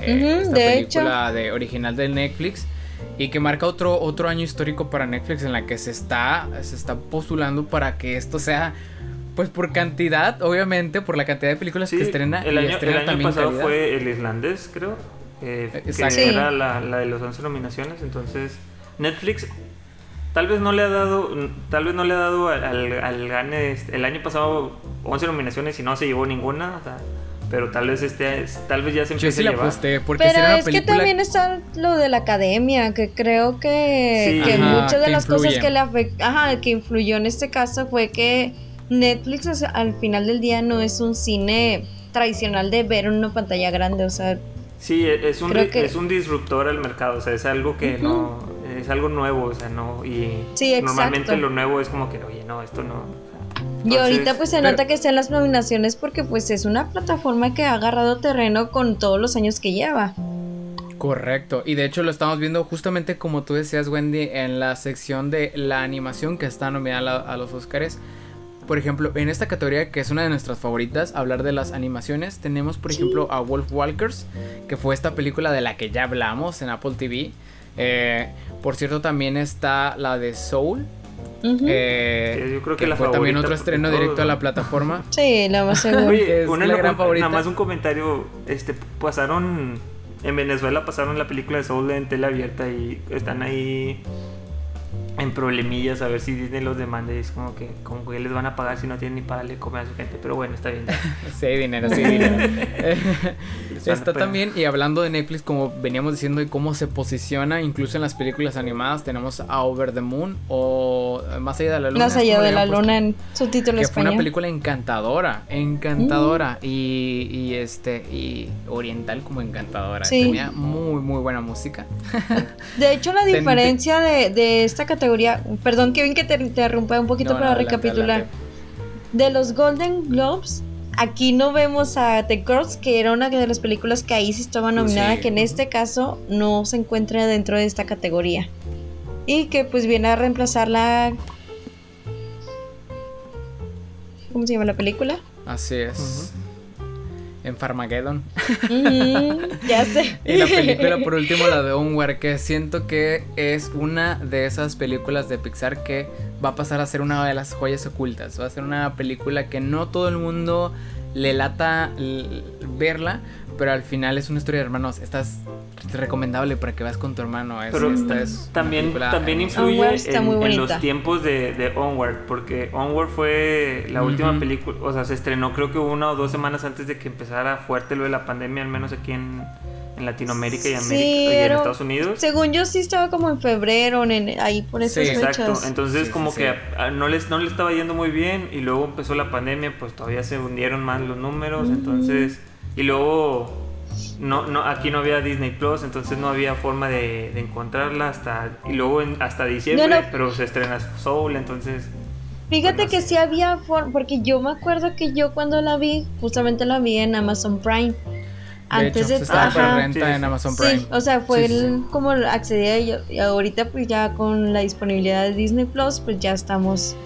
eh, esta película de original de Netflix y que marca otro, otro año histórico para Netflix en la que se está, se está postulando para que esto sea pues por cantidad, obviamente, por la cantidad de películas que estrena. El año, el año pasado fue El Islandés, creo. Eh, que era la, la, de las 11 nominaciones. Entonces, Netflix tal vez no le ha dado tal vez no le ha dado al, al, gane este, el año pasado 11 nominaciones y no se llevó ninguna. O sea, pero tal vez este tal vez ya se empiece a llevar. porque pero es que también está lo de la academia que creo que, que muchas de las cosas que le ajá, que influyó en este caso fue que Netflix al final del día no es un cine tradicional de ver una pantalla grande, o sea... Sí, e, es un, es un disruptor al mercado, o sea, es algo que no... Es algo nuevo, o sea, no... Y normalmente lo nuevo es como que, oye, no, esto no... y ahorita pues se nota que están las nominaciones porque pues es una plataforma que ha agarrado terreno con todos los años que lleva. Correcto, y de hecho lo estamos viendo justamente como tú decías Wendy en la sección de la animación que está nominada a los Oscars por ejemplo, en esta categoría que es una de nuestras favoritas, hablar de las animaciones, tenemos por ejemplo a Wolf Walkers, que fue esta película de la que ya hablamos en Apple TV. Eh, por cierto, también está la de Soul. Eh, yo creo que, fue también otro estreno directo a la plataforma. Sí, la más seguro. Oye, una la gran favorita. Nada más un comentario. Este, pasaron en Venezuela pasaron la película de Soul en tele abierta y están ahí en problemillas a ver si Disney los demanda y es como que como que les van a pagar si no tienen ni para darle comer a su gente pero bueno está bien. Sí hay dinero sí hay dinero. Está también y hablando de Netflix como veníamos diciendo y cómo se posiciona incluso en las películas animadas tenemos a Over the Moon o Más allá de la luna Más allá de la luna en su título que español fue una película encantadora encantadora mm. y, y, este y oriental como encantadora. Tenía muy muy buena música. De hecho la diferencia de, de esta categoría perdón Kevin que te interrumpa un poquito para recapitular. De los Golden Globes, aquí no vemos a The Girls, que era una de las películas que ahí sí estaba nominada, que en este caso no se encuentra dentro de esta categoría. Y que pues viene a reemplazar la... ¿Cómo se llama la película? Así es en Farmageddon. ya sé. y la película, por último, la de Onward, que siento que es una de esas películas de Pixar que va a pasar a ser una de las joyas ocultas. Va a ser una película que no todo el mundo le lata verla, pero al final es una historia de hermanos. Estás recomendable para que vas con tu hermano. Es, Pero también, también influye en, los tiempos de, Onward, porque Onward fue la última película, o sea, se estrenó creo que una o dos semanas antes de que empezara fuerte lo de la pandemia, al menos aquí en, Latinoamérica y, América, y en Estados Unidos. Según yo sí estaba como en febrero, en, ahí por esas sí, Exacto, entonces como que no les, no le estaba yendo muy bien y luego empezó la pandemia, pues todavía se hundieron más los números, entonces... Y luego no, no, aquí no había Disney Plus, entonces no había forma de, encontrarla hasta y luego hasta diciembre, pero se estrena Soul, entonces. Fíjate pues, que sí había forma, porque yo me acuerdo que yo cuando la vi, justamente la vi en Amazon Prime. Antes de estar para renta en Amazon Prime. Sí, o sea, fue el, como accedí a ello. Y ahorita, pues ya con la disponibilidad de Disney Plus, pues ya estamos.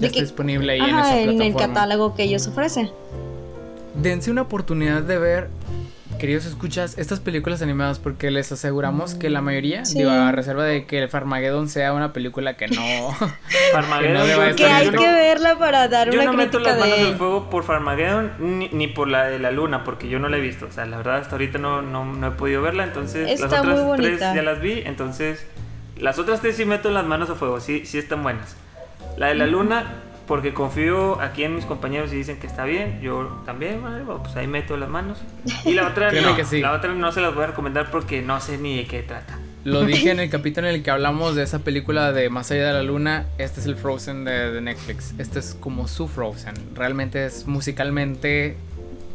Ya está disponible ahí en, esa en el catálogo que ellos ofrecen. Dense una oportunidad de ver queridos escuchas, estas películas animadas, porque les aseguramos que la mayoría, digo, a reserva de que el Farmageddon sea una película que no. Farmageddon, que, hay que verla para dar una Yo no meto las manos de... al fuego por Farmageddon ni, por la de la luna, porque yo no la he visto. O sea, la verdad, hasta ahorita no, no, he podido verla, entonces las otras tres ya las vi, entonces. Las otras tres sí meto las manos a fuego, sí, sí están buenas. La de la luna, porque confío aquí en mis compañeros y dicen que está bien, yo también, pues ahí meto las manos. Y la otra no, la otra no se las voy a recomendar porque no sé ni de qué trata. Lo dije en el capítulo en el que hablamos de esa película de Más allá de la luna, este es el Frozen de, Netflix, este es como su Frozen, realmente es musicalmente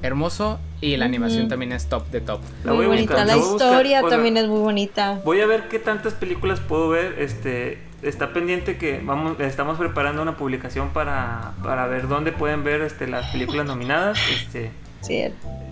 hermoso y la animación también es top de top. La muy bonita, la historia también es muy bonita. Voy a ver qué tantas películas puedo ver, este está pendiente que vamos estamos preparando una publicación para, para ver dónde pueden ver este, las películas nominadas. Este, Sí.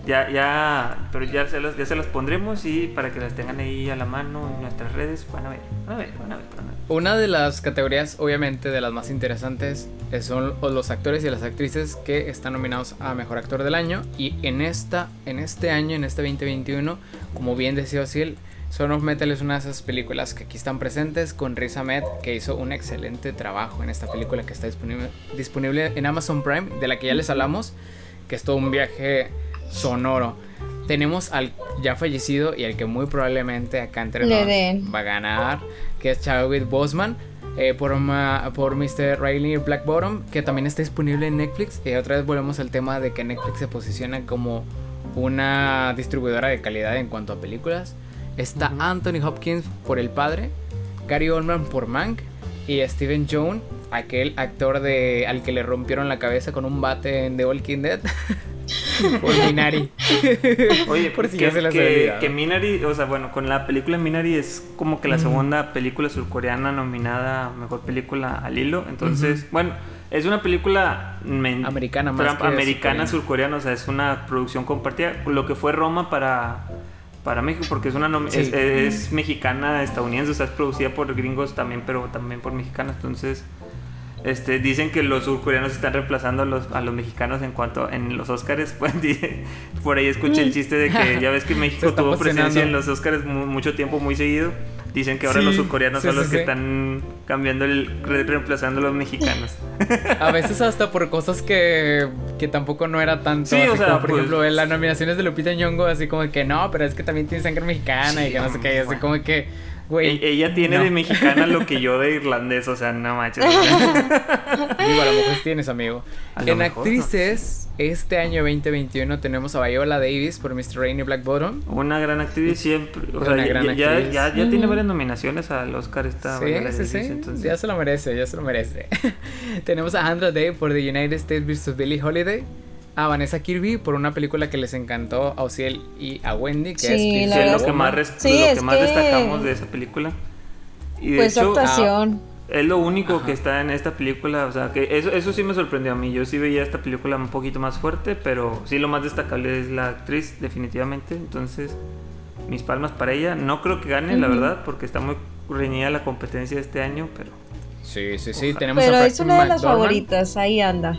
Ya, ya, pero ya se, las, ya se las pondremos y para que las tengan ahí a la mano en nuestras redes, van a ver, van a ver, van a ver. Van a ver. Una de las categorías, obviamente, de las más interesantes eh, son los actores y las actrices que están nominados a Mejor Actor del Año. Y en, esta, en este año, en este 2021, como bien decía Osiel, Son of Metal es una de esas películas que aquí están presentes con Riz Ahmed, que hizo un excelente trabajo en esta película que está disponible, disponible en Amazon Prime, de la que ya les hablamos, que es todo un viaje sonoro. Tenemos al ya fallecido y al que muy probablemente acá entre nos va a ganar, que es Chadwick Boseman. eh, por, ma- por Mr. Riley Blackbottom, que también está disponible en Netflix. Y otra vez volvemos al tema de que Netflix se posiciona como una distribuidora de calidad en cuanto a películas. Está. Anthony Hopkins por El Padre, Gary Oldman por Mank y Steven Jones, aquel actor de al que le rompieron la cabeza con un bate en The Walking Dead, por Minari. Oye, por si que, ya se las que, que Minari, o sea, bueno, con la película Minari es como que la segunda película surcoreana nominada a mejor película al hilo. Entonces, bueno, es una película Americana más tra- que americana surcoreana, o sea, es una producción compartida. Lo que fue Roma para para México porque es una Sí. es, es mexicana estadounidense, o sea, es producida por gringos también, pero también por mexicanos. Entonces, este, dicen que los surcoreanos están reemplazando a los, a los mexicanos en cuanto en los Oscars. Pues, por ahí escuché el chiste de que ya ves que México tuvo presencia en los Oscars mu- mucho tiempo, muy seguido. Dicen que ahora Sí, los surcoreanos sí, son sí, los que están cambiando el re- reemplazando a los mexicanos. A veces hasta por cosas que, que tampoco no era tanto. Sí, así o sea, como, por pues- ejemplo, en las nominaciones de Lupita Nyong'o, así como que no, pero es que también tiene sangre mexicana y que no sé qué, así como que, güey. E- Ella tiene no. de mexicana lo que yo de irlandés, o sea, no manches. Digo, a lo mejor tienes, amigo. En mejor, actrices, este año 2021 tenemos a Viola Davis por Mr. Rainy Blackbottom. Una gran actriz siempre. O Una sea, ya, gran ya, ya, actriz. ya tiene Ujú. varias nominaciones al Oscar esta Sí, Viola sí, Davis, sí. entonces- Ya se lo merece, ya se lo merece. tenemos a Andra Day por The United States vs. Billie Holiday. A Vanessa Kirby por una película que les encantó a Ociel y a Wendy, que Sí, es la es the lo que más, lo es que más que- destacamos de esa película. Y de Pues su hecho, actuación. Es lo único Ajá. que está en esta película. O sea, que eso, eso sí me sorprendió a mí. Yo sí veía esta película un poquito más fuerte, pero sí lo más destacable es la actriz, definitivamente. Entonces, mis palmas para ella. No creo que gane, la verdad, porque está muy reñida la competencia de este año, pero Sí, sí, sí. Ojalá. Tenemos Pero a es una de las McDormand. favoritas, ahí anda.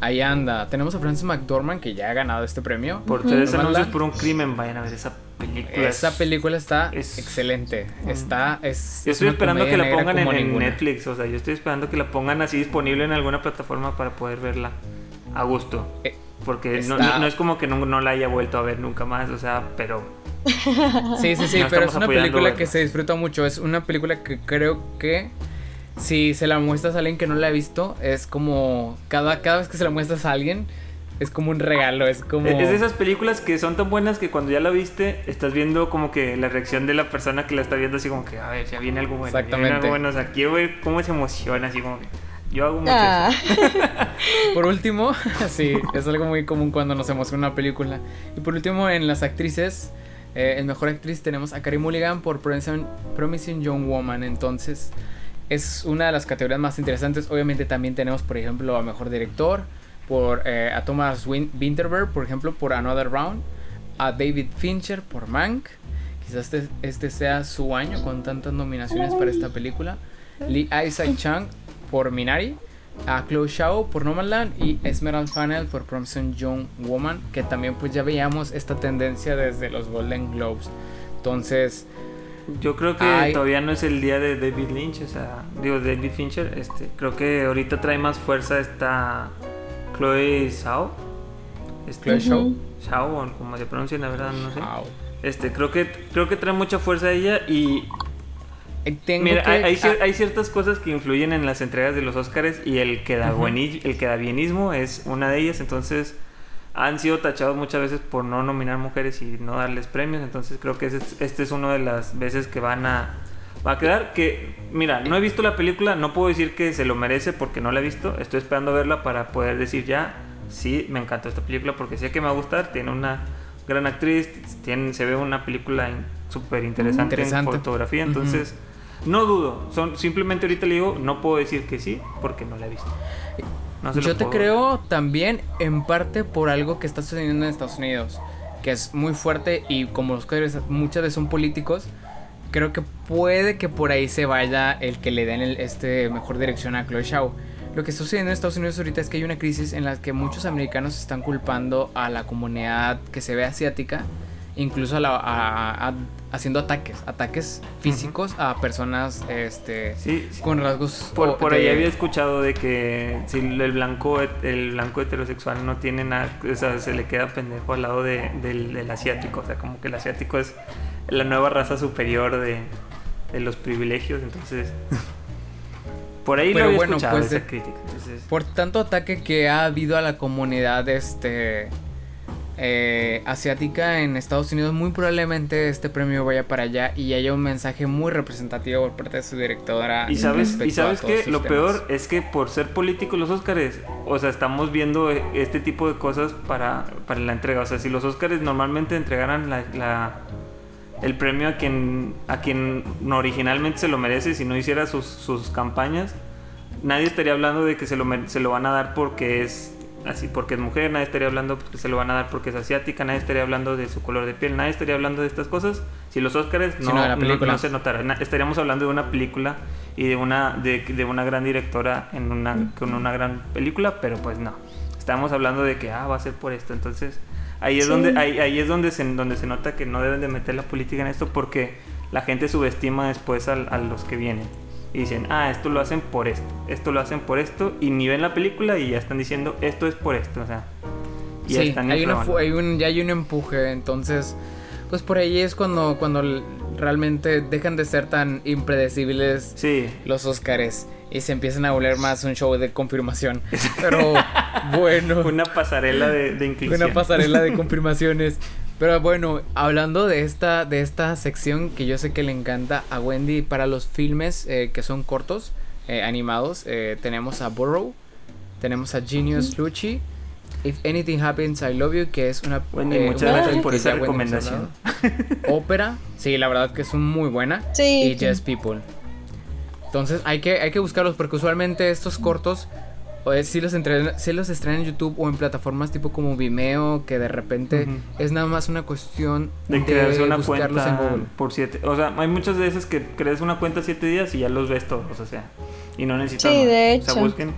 Ahí anda. Tenemos a Frances McDormand que ya ha ganado este premio. por tres anuncios por un crimen, vayan a ver esa película. Esa Es- película está es- excelente. Está, es. Yo es estoy esperando que la pongan en. Netflix, o sea, yo estoy esperando que la pongan así disponible en alguna plataforma para poder verla a gusto. Eh, Porque no, no es como que no, no la haya vuelto a ver nunca más, o sea, pero Sí, sí, sí, pero es una película verla. que se disfruta mucho. Es una película que creo que si se la muestras a alguien que no la ha visto, es como cada, cada vez que se la muestras a alguien, es como un regalo, es como... es de esas películas que son tan buenas que cuando ya la viste, estás viendo como que la reacción de la persona que la está viendo así como que, a ver, ya viene algo bueno. ya viene Exactamente. algo bueno, o sea, quiero ver cómo se emociona, así como que yo hago mucho Ah, eso. Por último, sí, es algo muy común cuando nos emociona una película. Y por último, en las actrices, eh, en mejor actriz tenemos a Carey Mulligan por Promising, Promising Young Woman. Entonces, es una de las categorías más interesantes. Obviamente también tenemos, por ejemplo, a mejor director, por eh, a Thomas Win- Winterberg, por ejemplo, por Another Round, a David Fincher por Mank. Quizás este, este sea su año con tantas nominaciones para esta película. Lee Isaac Chung por Minari, a Chloe Shao por Nomadland y Esmeralda Fennell por Promising Young Woman, que también pues ya veíamos esta tendencia desde los Golden Globes. Entonces, Yo creo que Ay. todavía no es el día de David Lynch, o sea, digo David Fincher, este, creo que ahorita trae más fuerza esta Chloe Zhao. Este, Chloe Shao. Zhao, o como se pronuncia, la verdad, no sé. wow. Este, creo que creo que trae mucha fuerza ella y Eh, Tengo mira, que- hay, hay cier- hay ciertas cosas que influyen en las entregas de los Oscars y el queda Ujú. el quedabienismo es una de ellas, entonces han sido tachados muchas veces por no nominar mujeres y no darles premios, entonces creo que ese es- este es una de las veces que van a va a quedar que mira, no he visto la película, no puedo decir que se lo merece porque no la he visto, estoy esperando verla para poder decir ya sí, me encantó esta película porque sé que me va a gustar, tiene una gran actriz, tiene, se ve una película in- súper interesante, Interesante. en fotografía, entonces no dudo, son, simplemente ahorita le digo, no puedo decir que sí porque no la he visto. No Yo te creo también en parte por algo que está sucediendo en Estados Unidos, que es muy fuerte y como los Oscars muchas veces son políticos, creo que puede que por ahí se vaya el que le den el, este mejor dirección a Chloe Zhao. Lo que está sucediendo en Estados Unidos ahorita es que hay una crisis en la que muchos americanos están culpando a la comunidad que se ve asiática, incluso a la- a- a- haciendo ataques, ataques físicos a personas este, Sí, sí. con rasgos Por, o- por de- ahí había escuchado de que si el blanco el blanco heterosexual no tiene nada, o sea, se le queda pendejo al lado de- del, del asiático, o sea, como que el asiático es la nueva raza superior de, de los privilegios, entonces por ahí Pero lo había bueno, escuchado pues, esa de- crítica. entonces- Por tanto ataque que ha habido a la comunidad este eh, asiática en Estados Unidos, muy probablemente este premio vaya para allá y haya un mensaje muy representativo por parte de su directora. Y sabes, y sabes que lo temas. peor es que por ser políticos los Óscares, o sea, estamos viendo este tipo de cosas para, para la entrega. O sea, si los Óscares normalmente entregaran la, la- el premio a quien, a quien originalmente se lo merece, si no hiciera sus, sus campañas, nadie estaría hablando de que se lo, se lo van a dar porque es así, porque es mujer, nadie estaría hablando que se lo van a dar porque es asiática, nadie estaría hablando de su color de piel, nadie estaría hablando de estas cosas. Si los Óscares no, se notara, Na- estaríamos hablando de una película y de una, de, de una gran directora en una, con una gran película, pero pues no. Estamos hablando de que ah, va a ser por esto, entonces ahí es Sí. donde ahí, ahí es donde se, donde se nota que no deben de meter la política en esto porque la gente subestima después al- a, los que vienen. Y dicen ah esto lo hacen por esto esto lo hacen por esto y ni ven la película y ya están diciendo esto es por esto o sea y ya Sí, están hay, una un, ya hay un empuje, entonces, pues por ahí es cuando, realmente dejan de ser tan impredecibles sí. los Óscares y se empiezan a volver más un show de confirmación. Pero bueno, una pasarela de, de inclusión una pasarela de confirmaciones. Pero bueno, hablando de esta, de esta sección que yo sé que le encanta a Wendy para los filmes eh, que son cortos, eh, animados, eh, tenemos a Burrow, tenemos a Genius Lucci, If Anything Happens I Love You, que es una... Wendy, eh, muchas una gracias por esa recomendación. Ópera, sí, la verdad que es muy buena. Sí. Y Just People. Entonces hay que, hay que buscarlos porque usualmente estos cortos pues, sí, los entrenan- sí los estrenan en YouTube o en plataformas tipo como Vimeo que de repente Ujú. es nada más una cuestión de crearse una buscarlos en cuenta Google. por siete o sea hay muchas veces que creas una cuenta siete días y ya los ves todos o sea y no necesitas Sí, de o sea hecho. busquen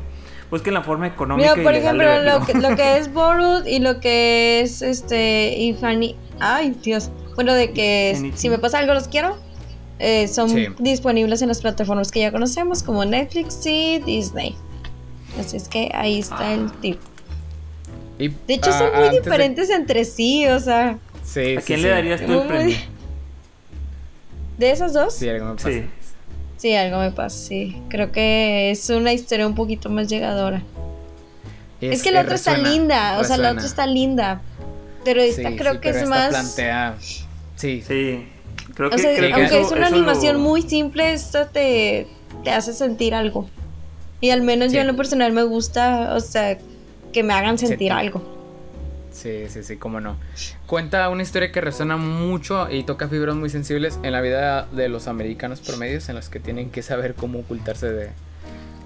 busquen la forma económica Mira, por y legal de ejemplo, lo que, lo que es Borut y lo que es este Ifani. Ay, Dios. Bueno, de que si me pasa algo los quiero. Eh, son Sí. disponibles en las plataformas que ya conocemos como Netflix y Disney. Así es que ahí está el tip. Y, De hecho, ah, son muy de- diferentes entre sí, o sea, Sí, ¿A quién sí. le darías tú el premio? ¿De esas dos? Sí, algo me pasa. Sí. Sí, algo me pasa, sí. Creo que es una historia un poquito más llegadora. Es, que la otra está resuena, linda, o sea, la otra está linda. Pero esta Sí, creo sí, que pero es esta más... plantea... Sí, Sí. Creo O que, sea, creo que aunque eso- es una animación lo- muy simple, esto te, te hace sentir algo. Y al menos Sí. yo en lo personal me gusta, o sea, que me hagan sentir algo. Sí, sí, sí, cómo no. Cuenta una historia que resuena mucho y toca fibras muy sensibles en la vida de los americanos promedios en los que tienen que saber cómo ocultarse de...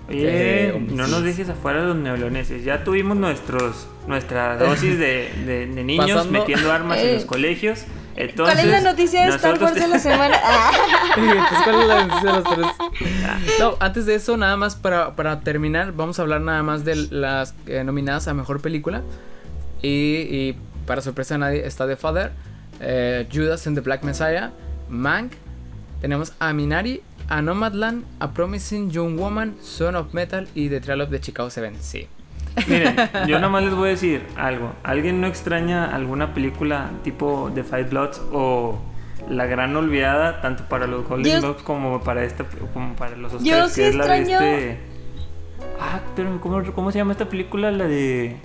Oye, Eh, no nos dejes afuera los neoloneses. Ya tuvimos nuestros nuestra dosis de, de- de niños Pasando- metiendo armas en Eh, los colegios. Entonces, ¿Cuál es la noticia de Star Wars de la semana? Ah. Entonces, ¿cuál es la noticia de los tres? No, antes de eso, nada más para, para terminar, vamos a hablar nada más de las eh, nominadas a mejor película. Y, y para sorpresa de nadie, está The Father, eh, Judas and the Black Messiah, Mank. Tenemos a Minari, a Nomadland, a Promising Young Woman, Son of Metal y The Trial of the Chicago 7. Sí. Miren, yo nada más les voy a decir algo. ¿Alguien no extraña alguna película tipo The Five Bloods o La Gran Olvidada, tanto para los Golden Yo- Globes como para esta como para los Oscars? Yo que sí es la de este. Ah, pero ¿cómo, ¿cómo se llama esta película? La de.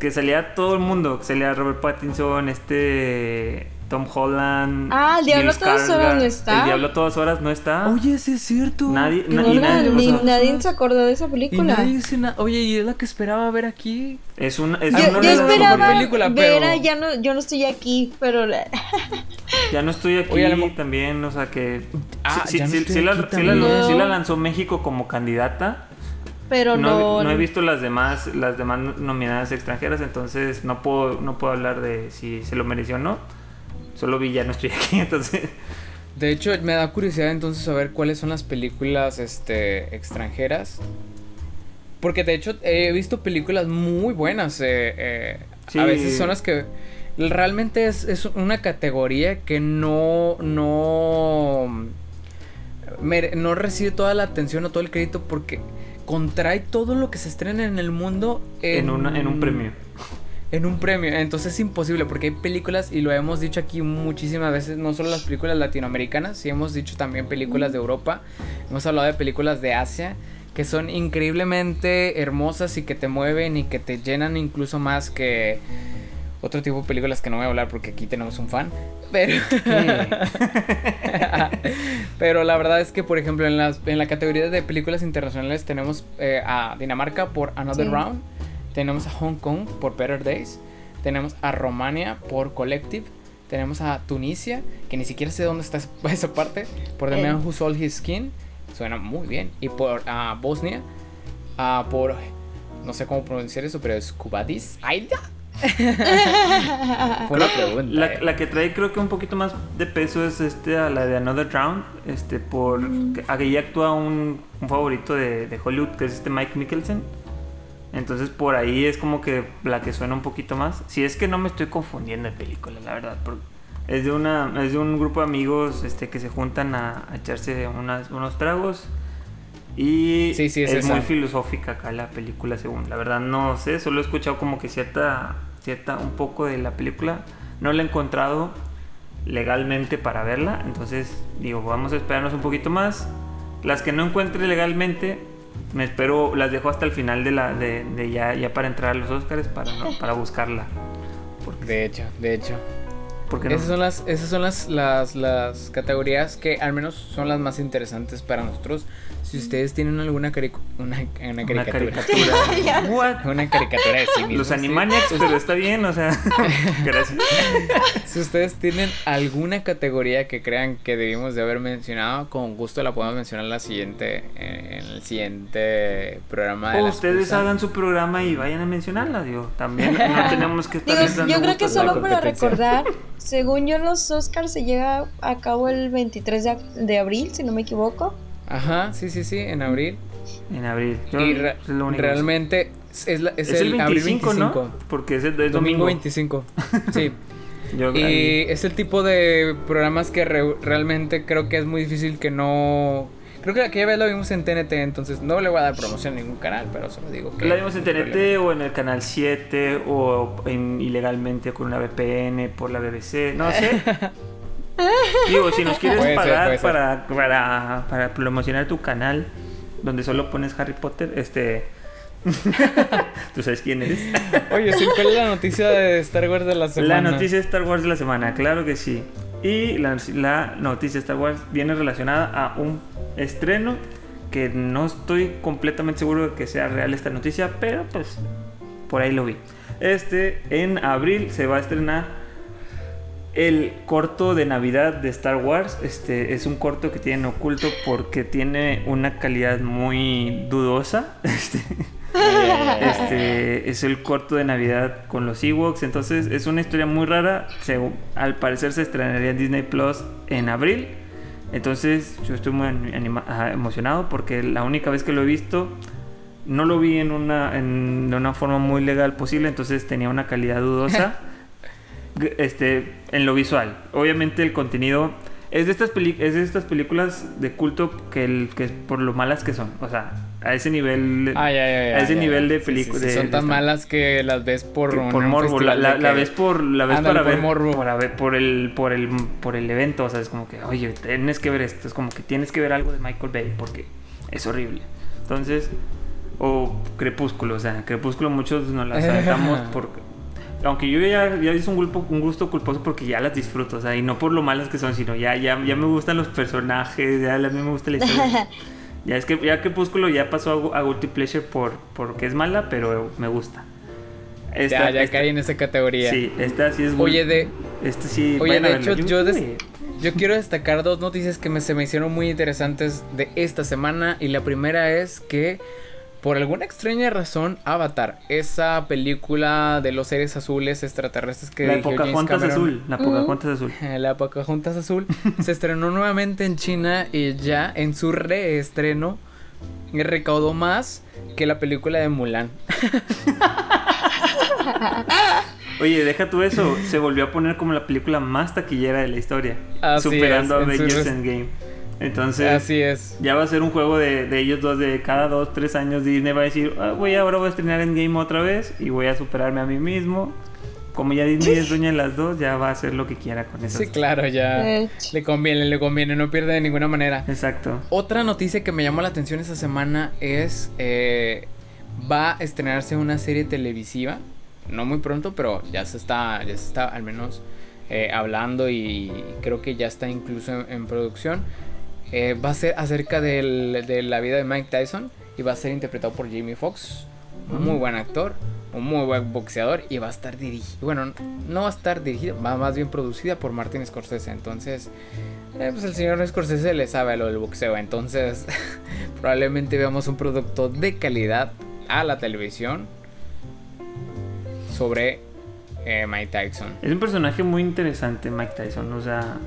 Que salía todo el mundo. Que salía Robert Pattinson, este. Tom Holland. Ah, El Diablo Bill a todas horas no está. El Diablo a todas horas no está. Oye, sí es cierto. Nadie, na- No, y na- nadie- o ni sea, nadie se acordó de esa Y película. nadie dice. Oye, y es la que esperaba ver aquí. es una, es Yo, una yo de las esperaba película, ver pero- ya no, yo no estoy aquí, pero la- Ya no estoy aquí Oye, también, o sea que... Ah, sí, no la, sí la- lanzó México como candidata. pero no... No, he visto las demás, las demás nominadas extranjeras, entonces no puedo, no puedo hablar de si se lo mereció o no. Solo vi ya no estoy aquí, entonces... De hecho, me da curiosidad entonces saber cuáles son las películas este, extranjeras. Porque de hecho he visto películas muy buenas. Eh, eh, A veces son las que realmente es, es una categoría que no, no, no recibe toda la atención o todo el crédito porque contrae todo lo que se estrena en el mundo en, en un premio. En un premio, entonces es imposible porque hay películas, y lo hemos dicho aquí muchísimas veces, no solo las películas latinoamericanas, sí hemos dicho también películas de Europa, hemos hablado de películas de Asia, que son increíblemente hermosas y que te mueven y que te llenan incluso más que otro tipo de películas que no voy a hablar porque aquí tenemos un fan. Pero, pero la verdad es que, por ejemplo, en, las, en la categoría de películas internacionales tenemos eh, a Dinamarca por Another Round, tenemos a Hong Kong por Better Days, tenemos a Romania por Collective, tenemos a Tunisia, que ni siquiera sé dónde está esa parte, por The Man Who Sold His Skin, suena muy bien, y por Bosnia, por, no sé cómo pronunciar eso, pero es Cubadis, Aida la, eh. la, que trae creo que un poquito más de peso es este a la de Another Round. Este, por aquí actúa un, un favorito de, de, Hollywood, que es este Mike Mickelson. Entonces por ahí es como que la que suena un poquito más. Si es que no me estoy confundiendo de película, la verdad. Es de una, es de un grupo de amigos este, que se juntan a, echarse unas, unos tragos. Y es, muy filosófica acá la película, según. La verdad no sé, solo he escuchado como que cierta cierta un poco de la película. No la he encontrado legalmente para verla, entonces digo, vamos a esperarnos un poquito más. Las que no encuentre legalmente, me espero, las dejo hasta el final de la de, ya, ya para entrar a los Oscars para para buscarla. de hecho, de hecho. Porque esas son las esas son las, las las categorías que al menos son las más interesantes para nosotros si ustedes tienen alguna una, una, caricatura. Una caricatura. de sí mismos. Los Animaniacs, pero está bien, o sea. gracias. Si ustedes tienen alguna categoría que crean que debimos de haber mencionado, con gusto la podemos mencionar en la siguiente, en el siguiente programa de O ustedes hagan su programa y vayan a mencionarla, digo. También no tenemos que estar Yo creo que solo para recordar, según yo los Oscars se llega a cabo el 23 de, de abril, si no me equivoco. Ajá, sí, sí, sí, en abril. En abril. y realmente es, el, 25, ¿no? Porque es el domingo. 25. Sí. y es el tipo de programas que realmente creo que es muy difícil que no... Creo que aquella vez lo vimos en TNT, entonces no le voy a dar promoción a ningún canal, pero solo digo que... La vimos en TNT o en el canal 7 o ilegalmente con una VPN por la BBC, no sé. Digo, si nos quieres pagar para, para, para promocionar tu canal donde solo pones Harry Potter, este... ¿Tú sabes quién eres? Oye, sí, ¿cuál es la noticia de Star Wars de la semana? La noticia de Star Wars de la semana, claro que sí. Y la, la noticia de Star Wars viene relacionada a un estreno que no estoy completamente seguro de que sea real esta noticia, pero pues por ahí lo vi. Este, en abril se va a estrenar el corto de Navidad de Star Wars este, es un corto que tienen oculto porque tiene una calidad muy dudosa. Este, este, es el corto de Navidad con los Ewoks. Entonces es una historia muy rara. al parecer se estrenaría en Disney Plus en abril. Entonces yo estoy muy emocionado porque la única vez que lo he visto no lo vi en una, en, de una forma muy legal posible. Entonces tenía una calidad dudosa. este, en lo visual. Obviamente el contenido es de estas, es de estas películas de culto que, el, que por lo malas que son. O sea, a ese nivel, a ese nivel de películas. son tan malas que las ves por, por morbo. La, ves por la ves para ver, Para ver por el por el por el evento. O sea, es como que, oye, tienes que ver esto. Es como que tienes que ver algo de Michael Bay porque es horrible. Entonces, o Crepúsculo, o sea, Crepúsculo muchos nos las saltamos porque aunque yo ya, ya hice un, gusto, un gusto culposo porque ya las disfruto, o sea, y no por lo malas que son, sino ya, ya, ya me gustan los personajes, ya a mí me gusta la historia. ya es que ya Crepúsculo ya pasó a, a Guilty Pleasure por, porque es mala, pero me gusta. ya, ya caí en esa categoría. Sí, esta sí es muy... Oye, de... Este sí... Oye, de hecho, yo, yo, quiero destacar dos noticias que me, se me hicieron muy interesantes de esta semana. Y la primera es que por alguna extraña razón, Avatar, esa película de los seres azules extraterrestres que La Pocahontas azul. La Pocahontas azul. La Pocahontas Azul se estrenó nuevamente en China y ya en su reestreno recaudó más que la película de Mulan. Oye, deja tú eso. Se volvió a poner como la película más taquillera de la historia. Así superando es, a Avengers Endgame. Entonces, Así es. ya va a ser un juego de, de ellos dos de cada dos, tres años. Disney va a decir, ah, voy ahora voy a estrenar Endgame otra vez y voy a superarme a mí mismo. Como ya Disney es dueña de las dos, ya va a hacer lo que quiera con eso. Sí, claro, ya. Le conviene, le conviene, no pierde de ninguna manera. Exacto. Otra noticia que me llamó la atención esta semana es eh, va a estrenarse una serie televisiva, no muy pronto, pero ya se está, ya se está al menos eh, hablando y creo que ya está incluso en, en producción. Eh, va a ser acerca del- de la vida de Mike Tyson y va a ser interpretado por Jamie Foxx, un muy buen actor, un muy buen boxeador y va a estar dirigido, bueno, no va a estar dirigido, va más bien producida por Martin Scorsese, entonces eh, pues el señor Scorsese le sabe a lo del boxeo, entonces probablemente veamos un producto de calidad a la televisión sobre eh, Mike Tyson. Es un personaje muy interesante, Mike Tyson. O sea,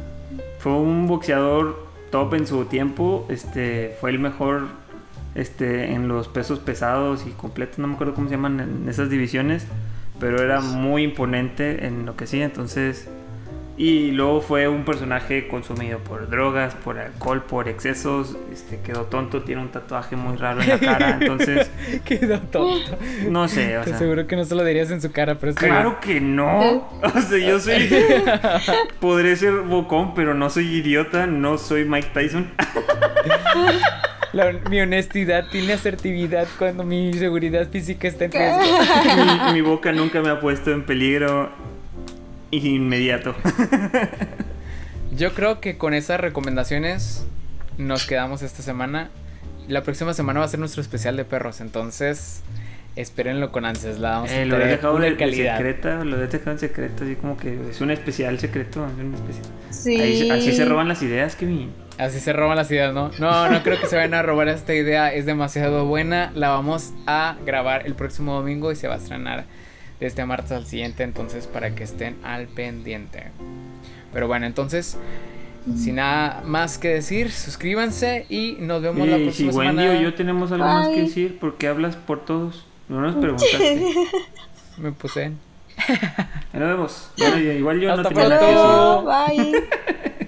fue un boxeador top en su tiempo. Este, fue el mejor este, en los pesos pesados y completos. No me acuerdo cómo se llaman en esas divisiones. Pero era muy imponente en lo que hacía. Entonces. Y luego fue un personaje consumido por drogas, por alcohol, por excesos. Este, quedó tonto, tiene un tatuaje muy raro en la cara. Entonces, Quedó tonto. no sé, o Te sea. seguro que no se lo dirías en su cara, pero bien. Claro que no. O sea, yo soy. Podré ser bocón, pero no soy idiota. No soy Mike Tyson. La- mi honestidad tiene asertividad cuando mi seguridad física está en riesgo. mi, mi boca nunca me ha puesto en peligro inmediato. Yo creo que con esas recomendaciones nos quedamos esta semana. La próxima semana va a ser nuestro especial de perros, entonces espérenlo con ansias. La vamos a Eh, lo he dejado de, calidad. secreta. Lo he dejado en secreto. Así como que es un especial secreto. es un especial. Sí. Ahí se- así se roban las ideas, Kevin. Así se roban las ideas, ¿no? No, no creo que se vayan a robar esta idea. Es demasiado buena. La vamos a grabar el próximo domingo y se va a estrenar de este martes al siguiente. Entonces, para que estén al pendiente. Pero bueno, entonces, sin nada más que decir, suscríbanse y nos vemos la Y si próxima Wendy semana. o yo tenemos algo más que decir, porque hablas por todos. No nos preguntaste. Me puse. Nos vemos. Bueno, igual yo Hasta no tenía nada que decir. Bye.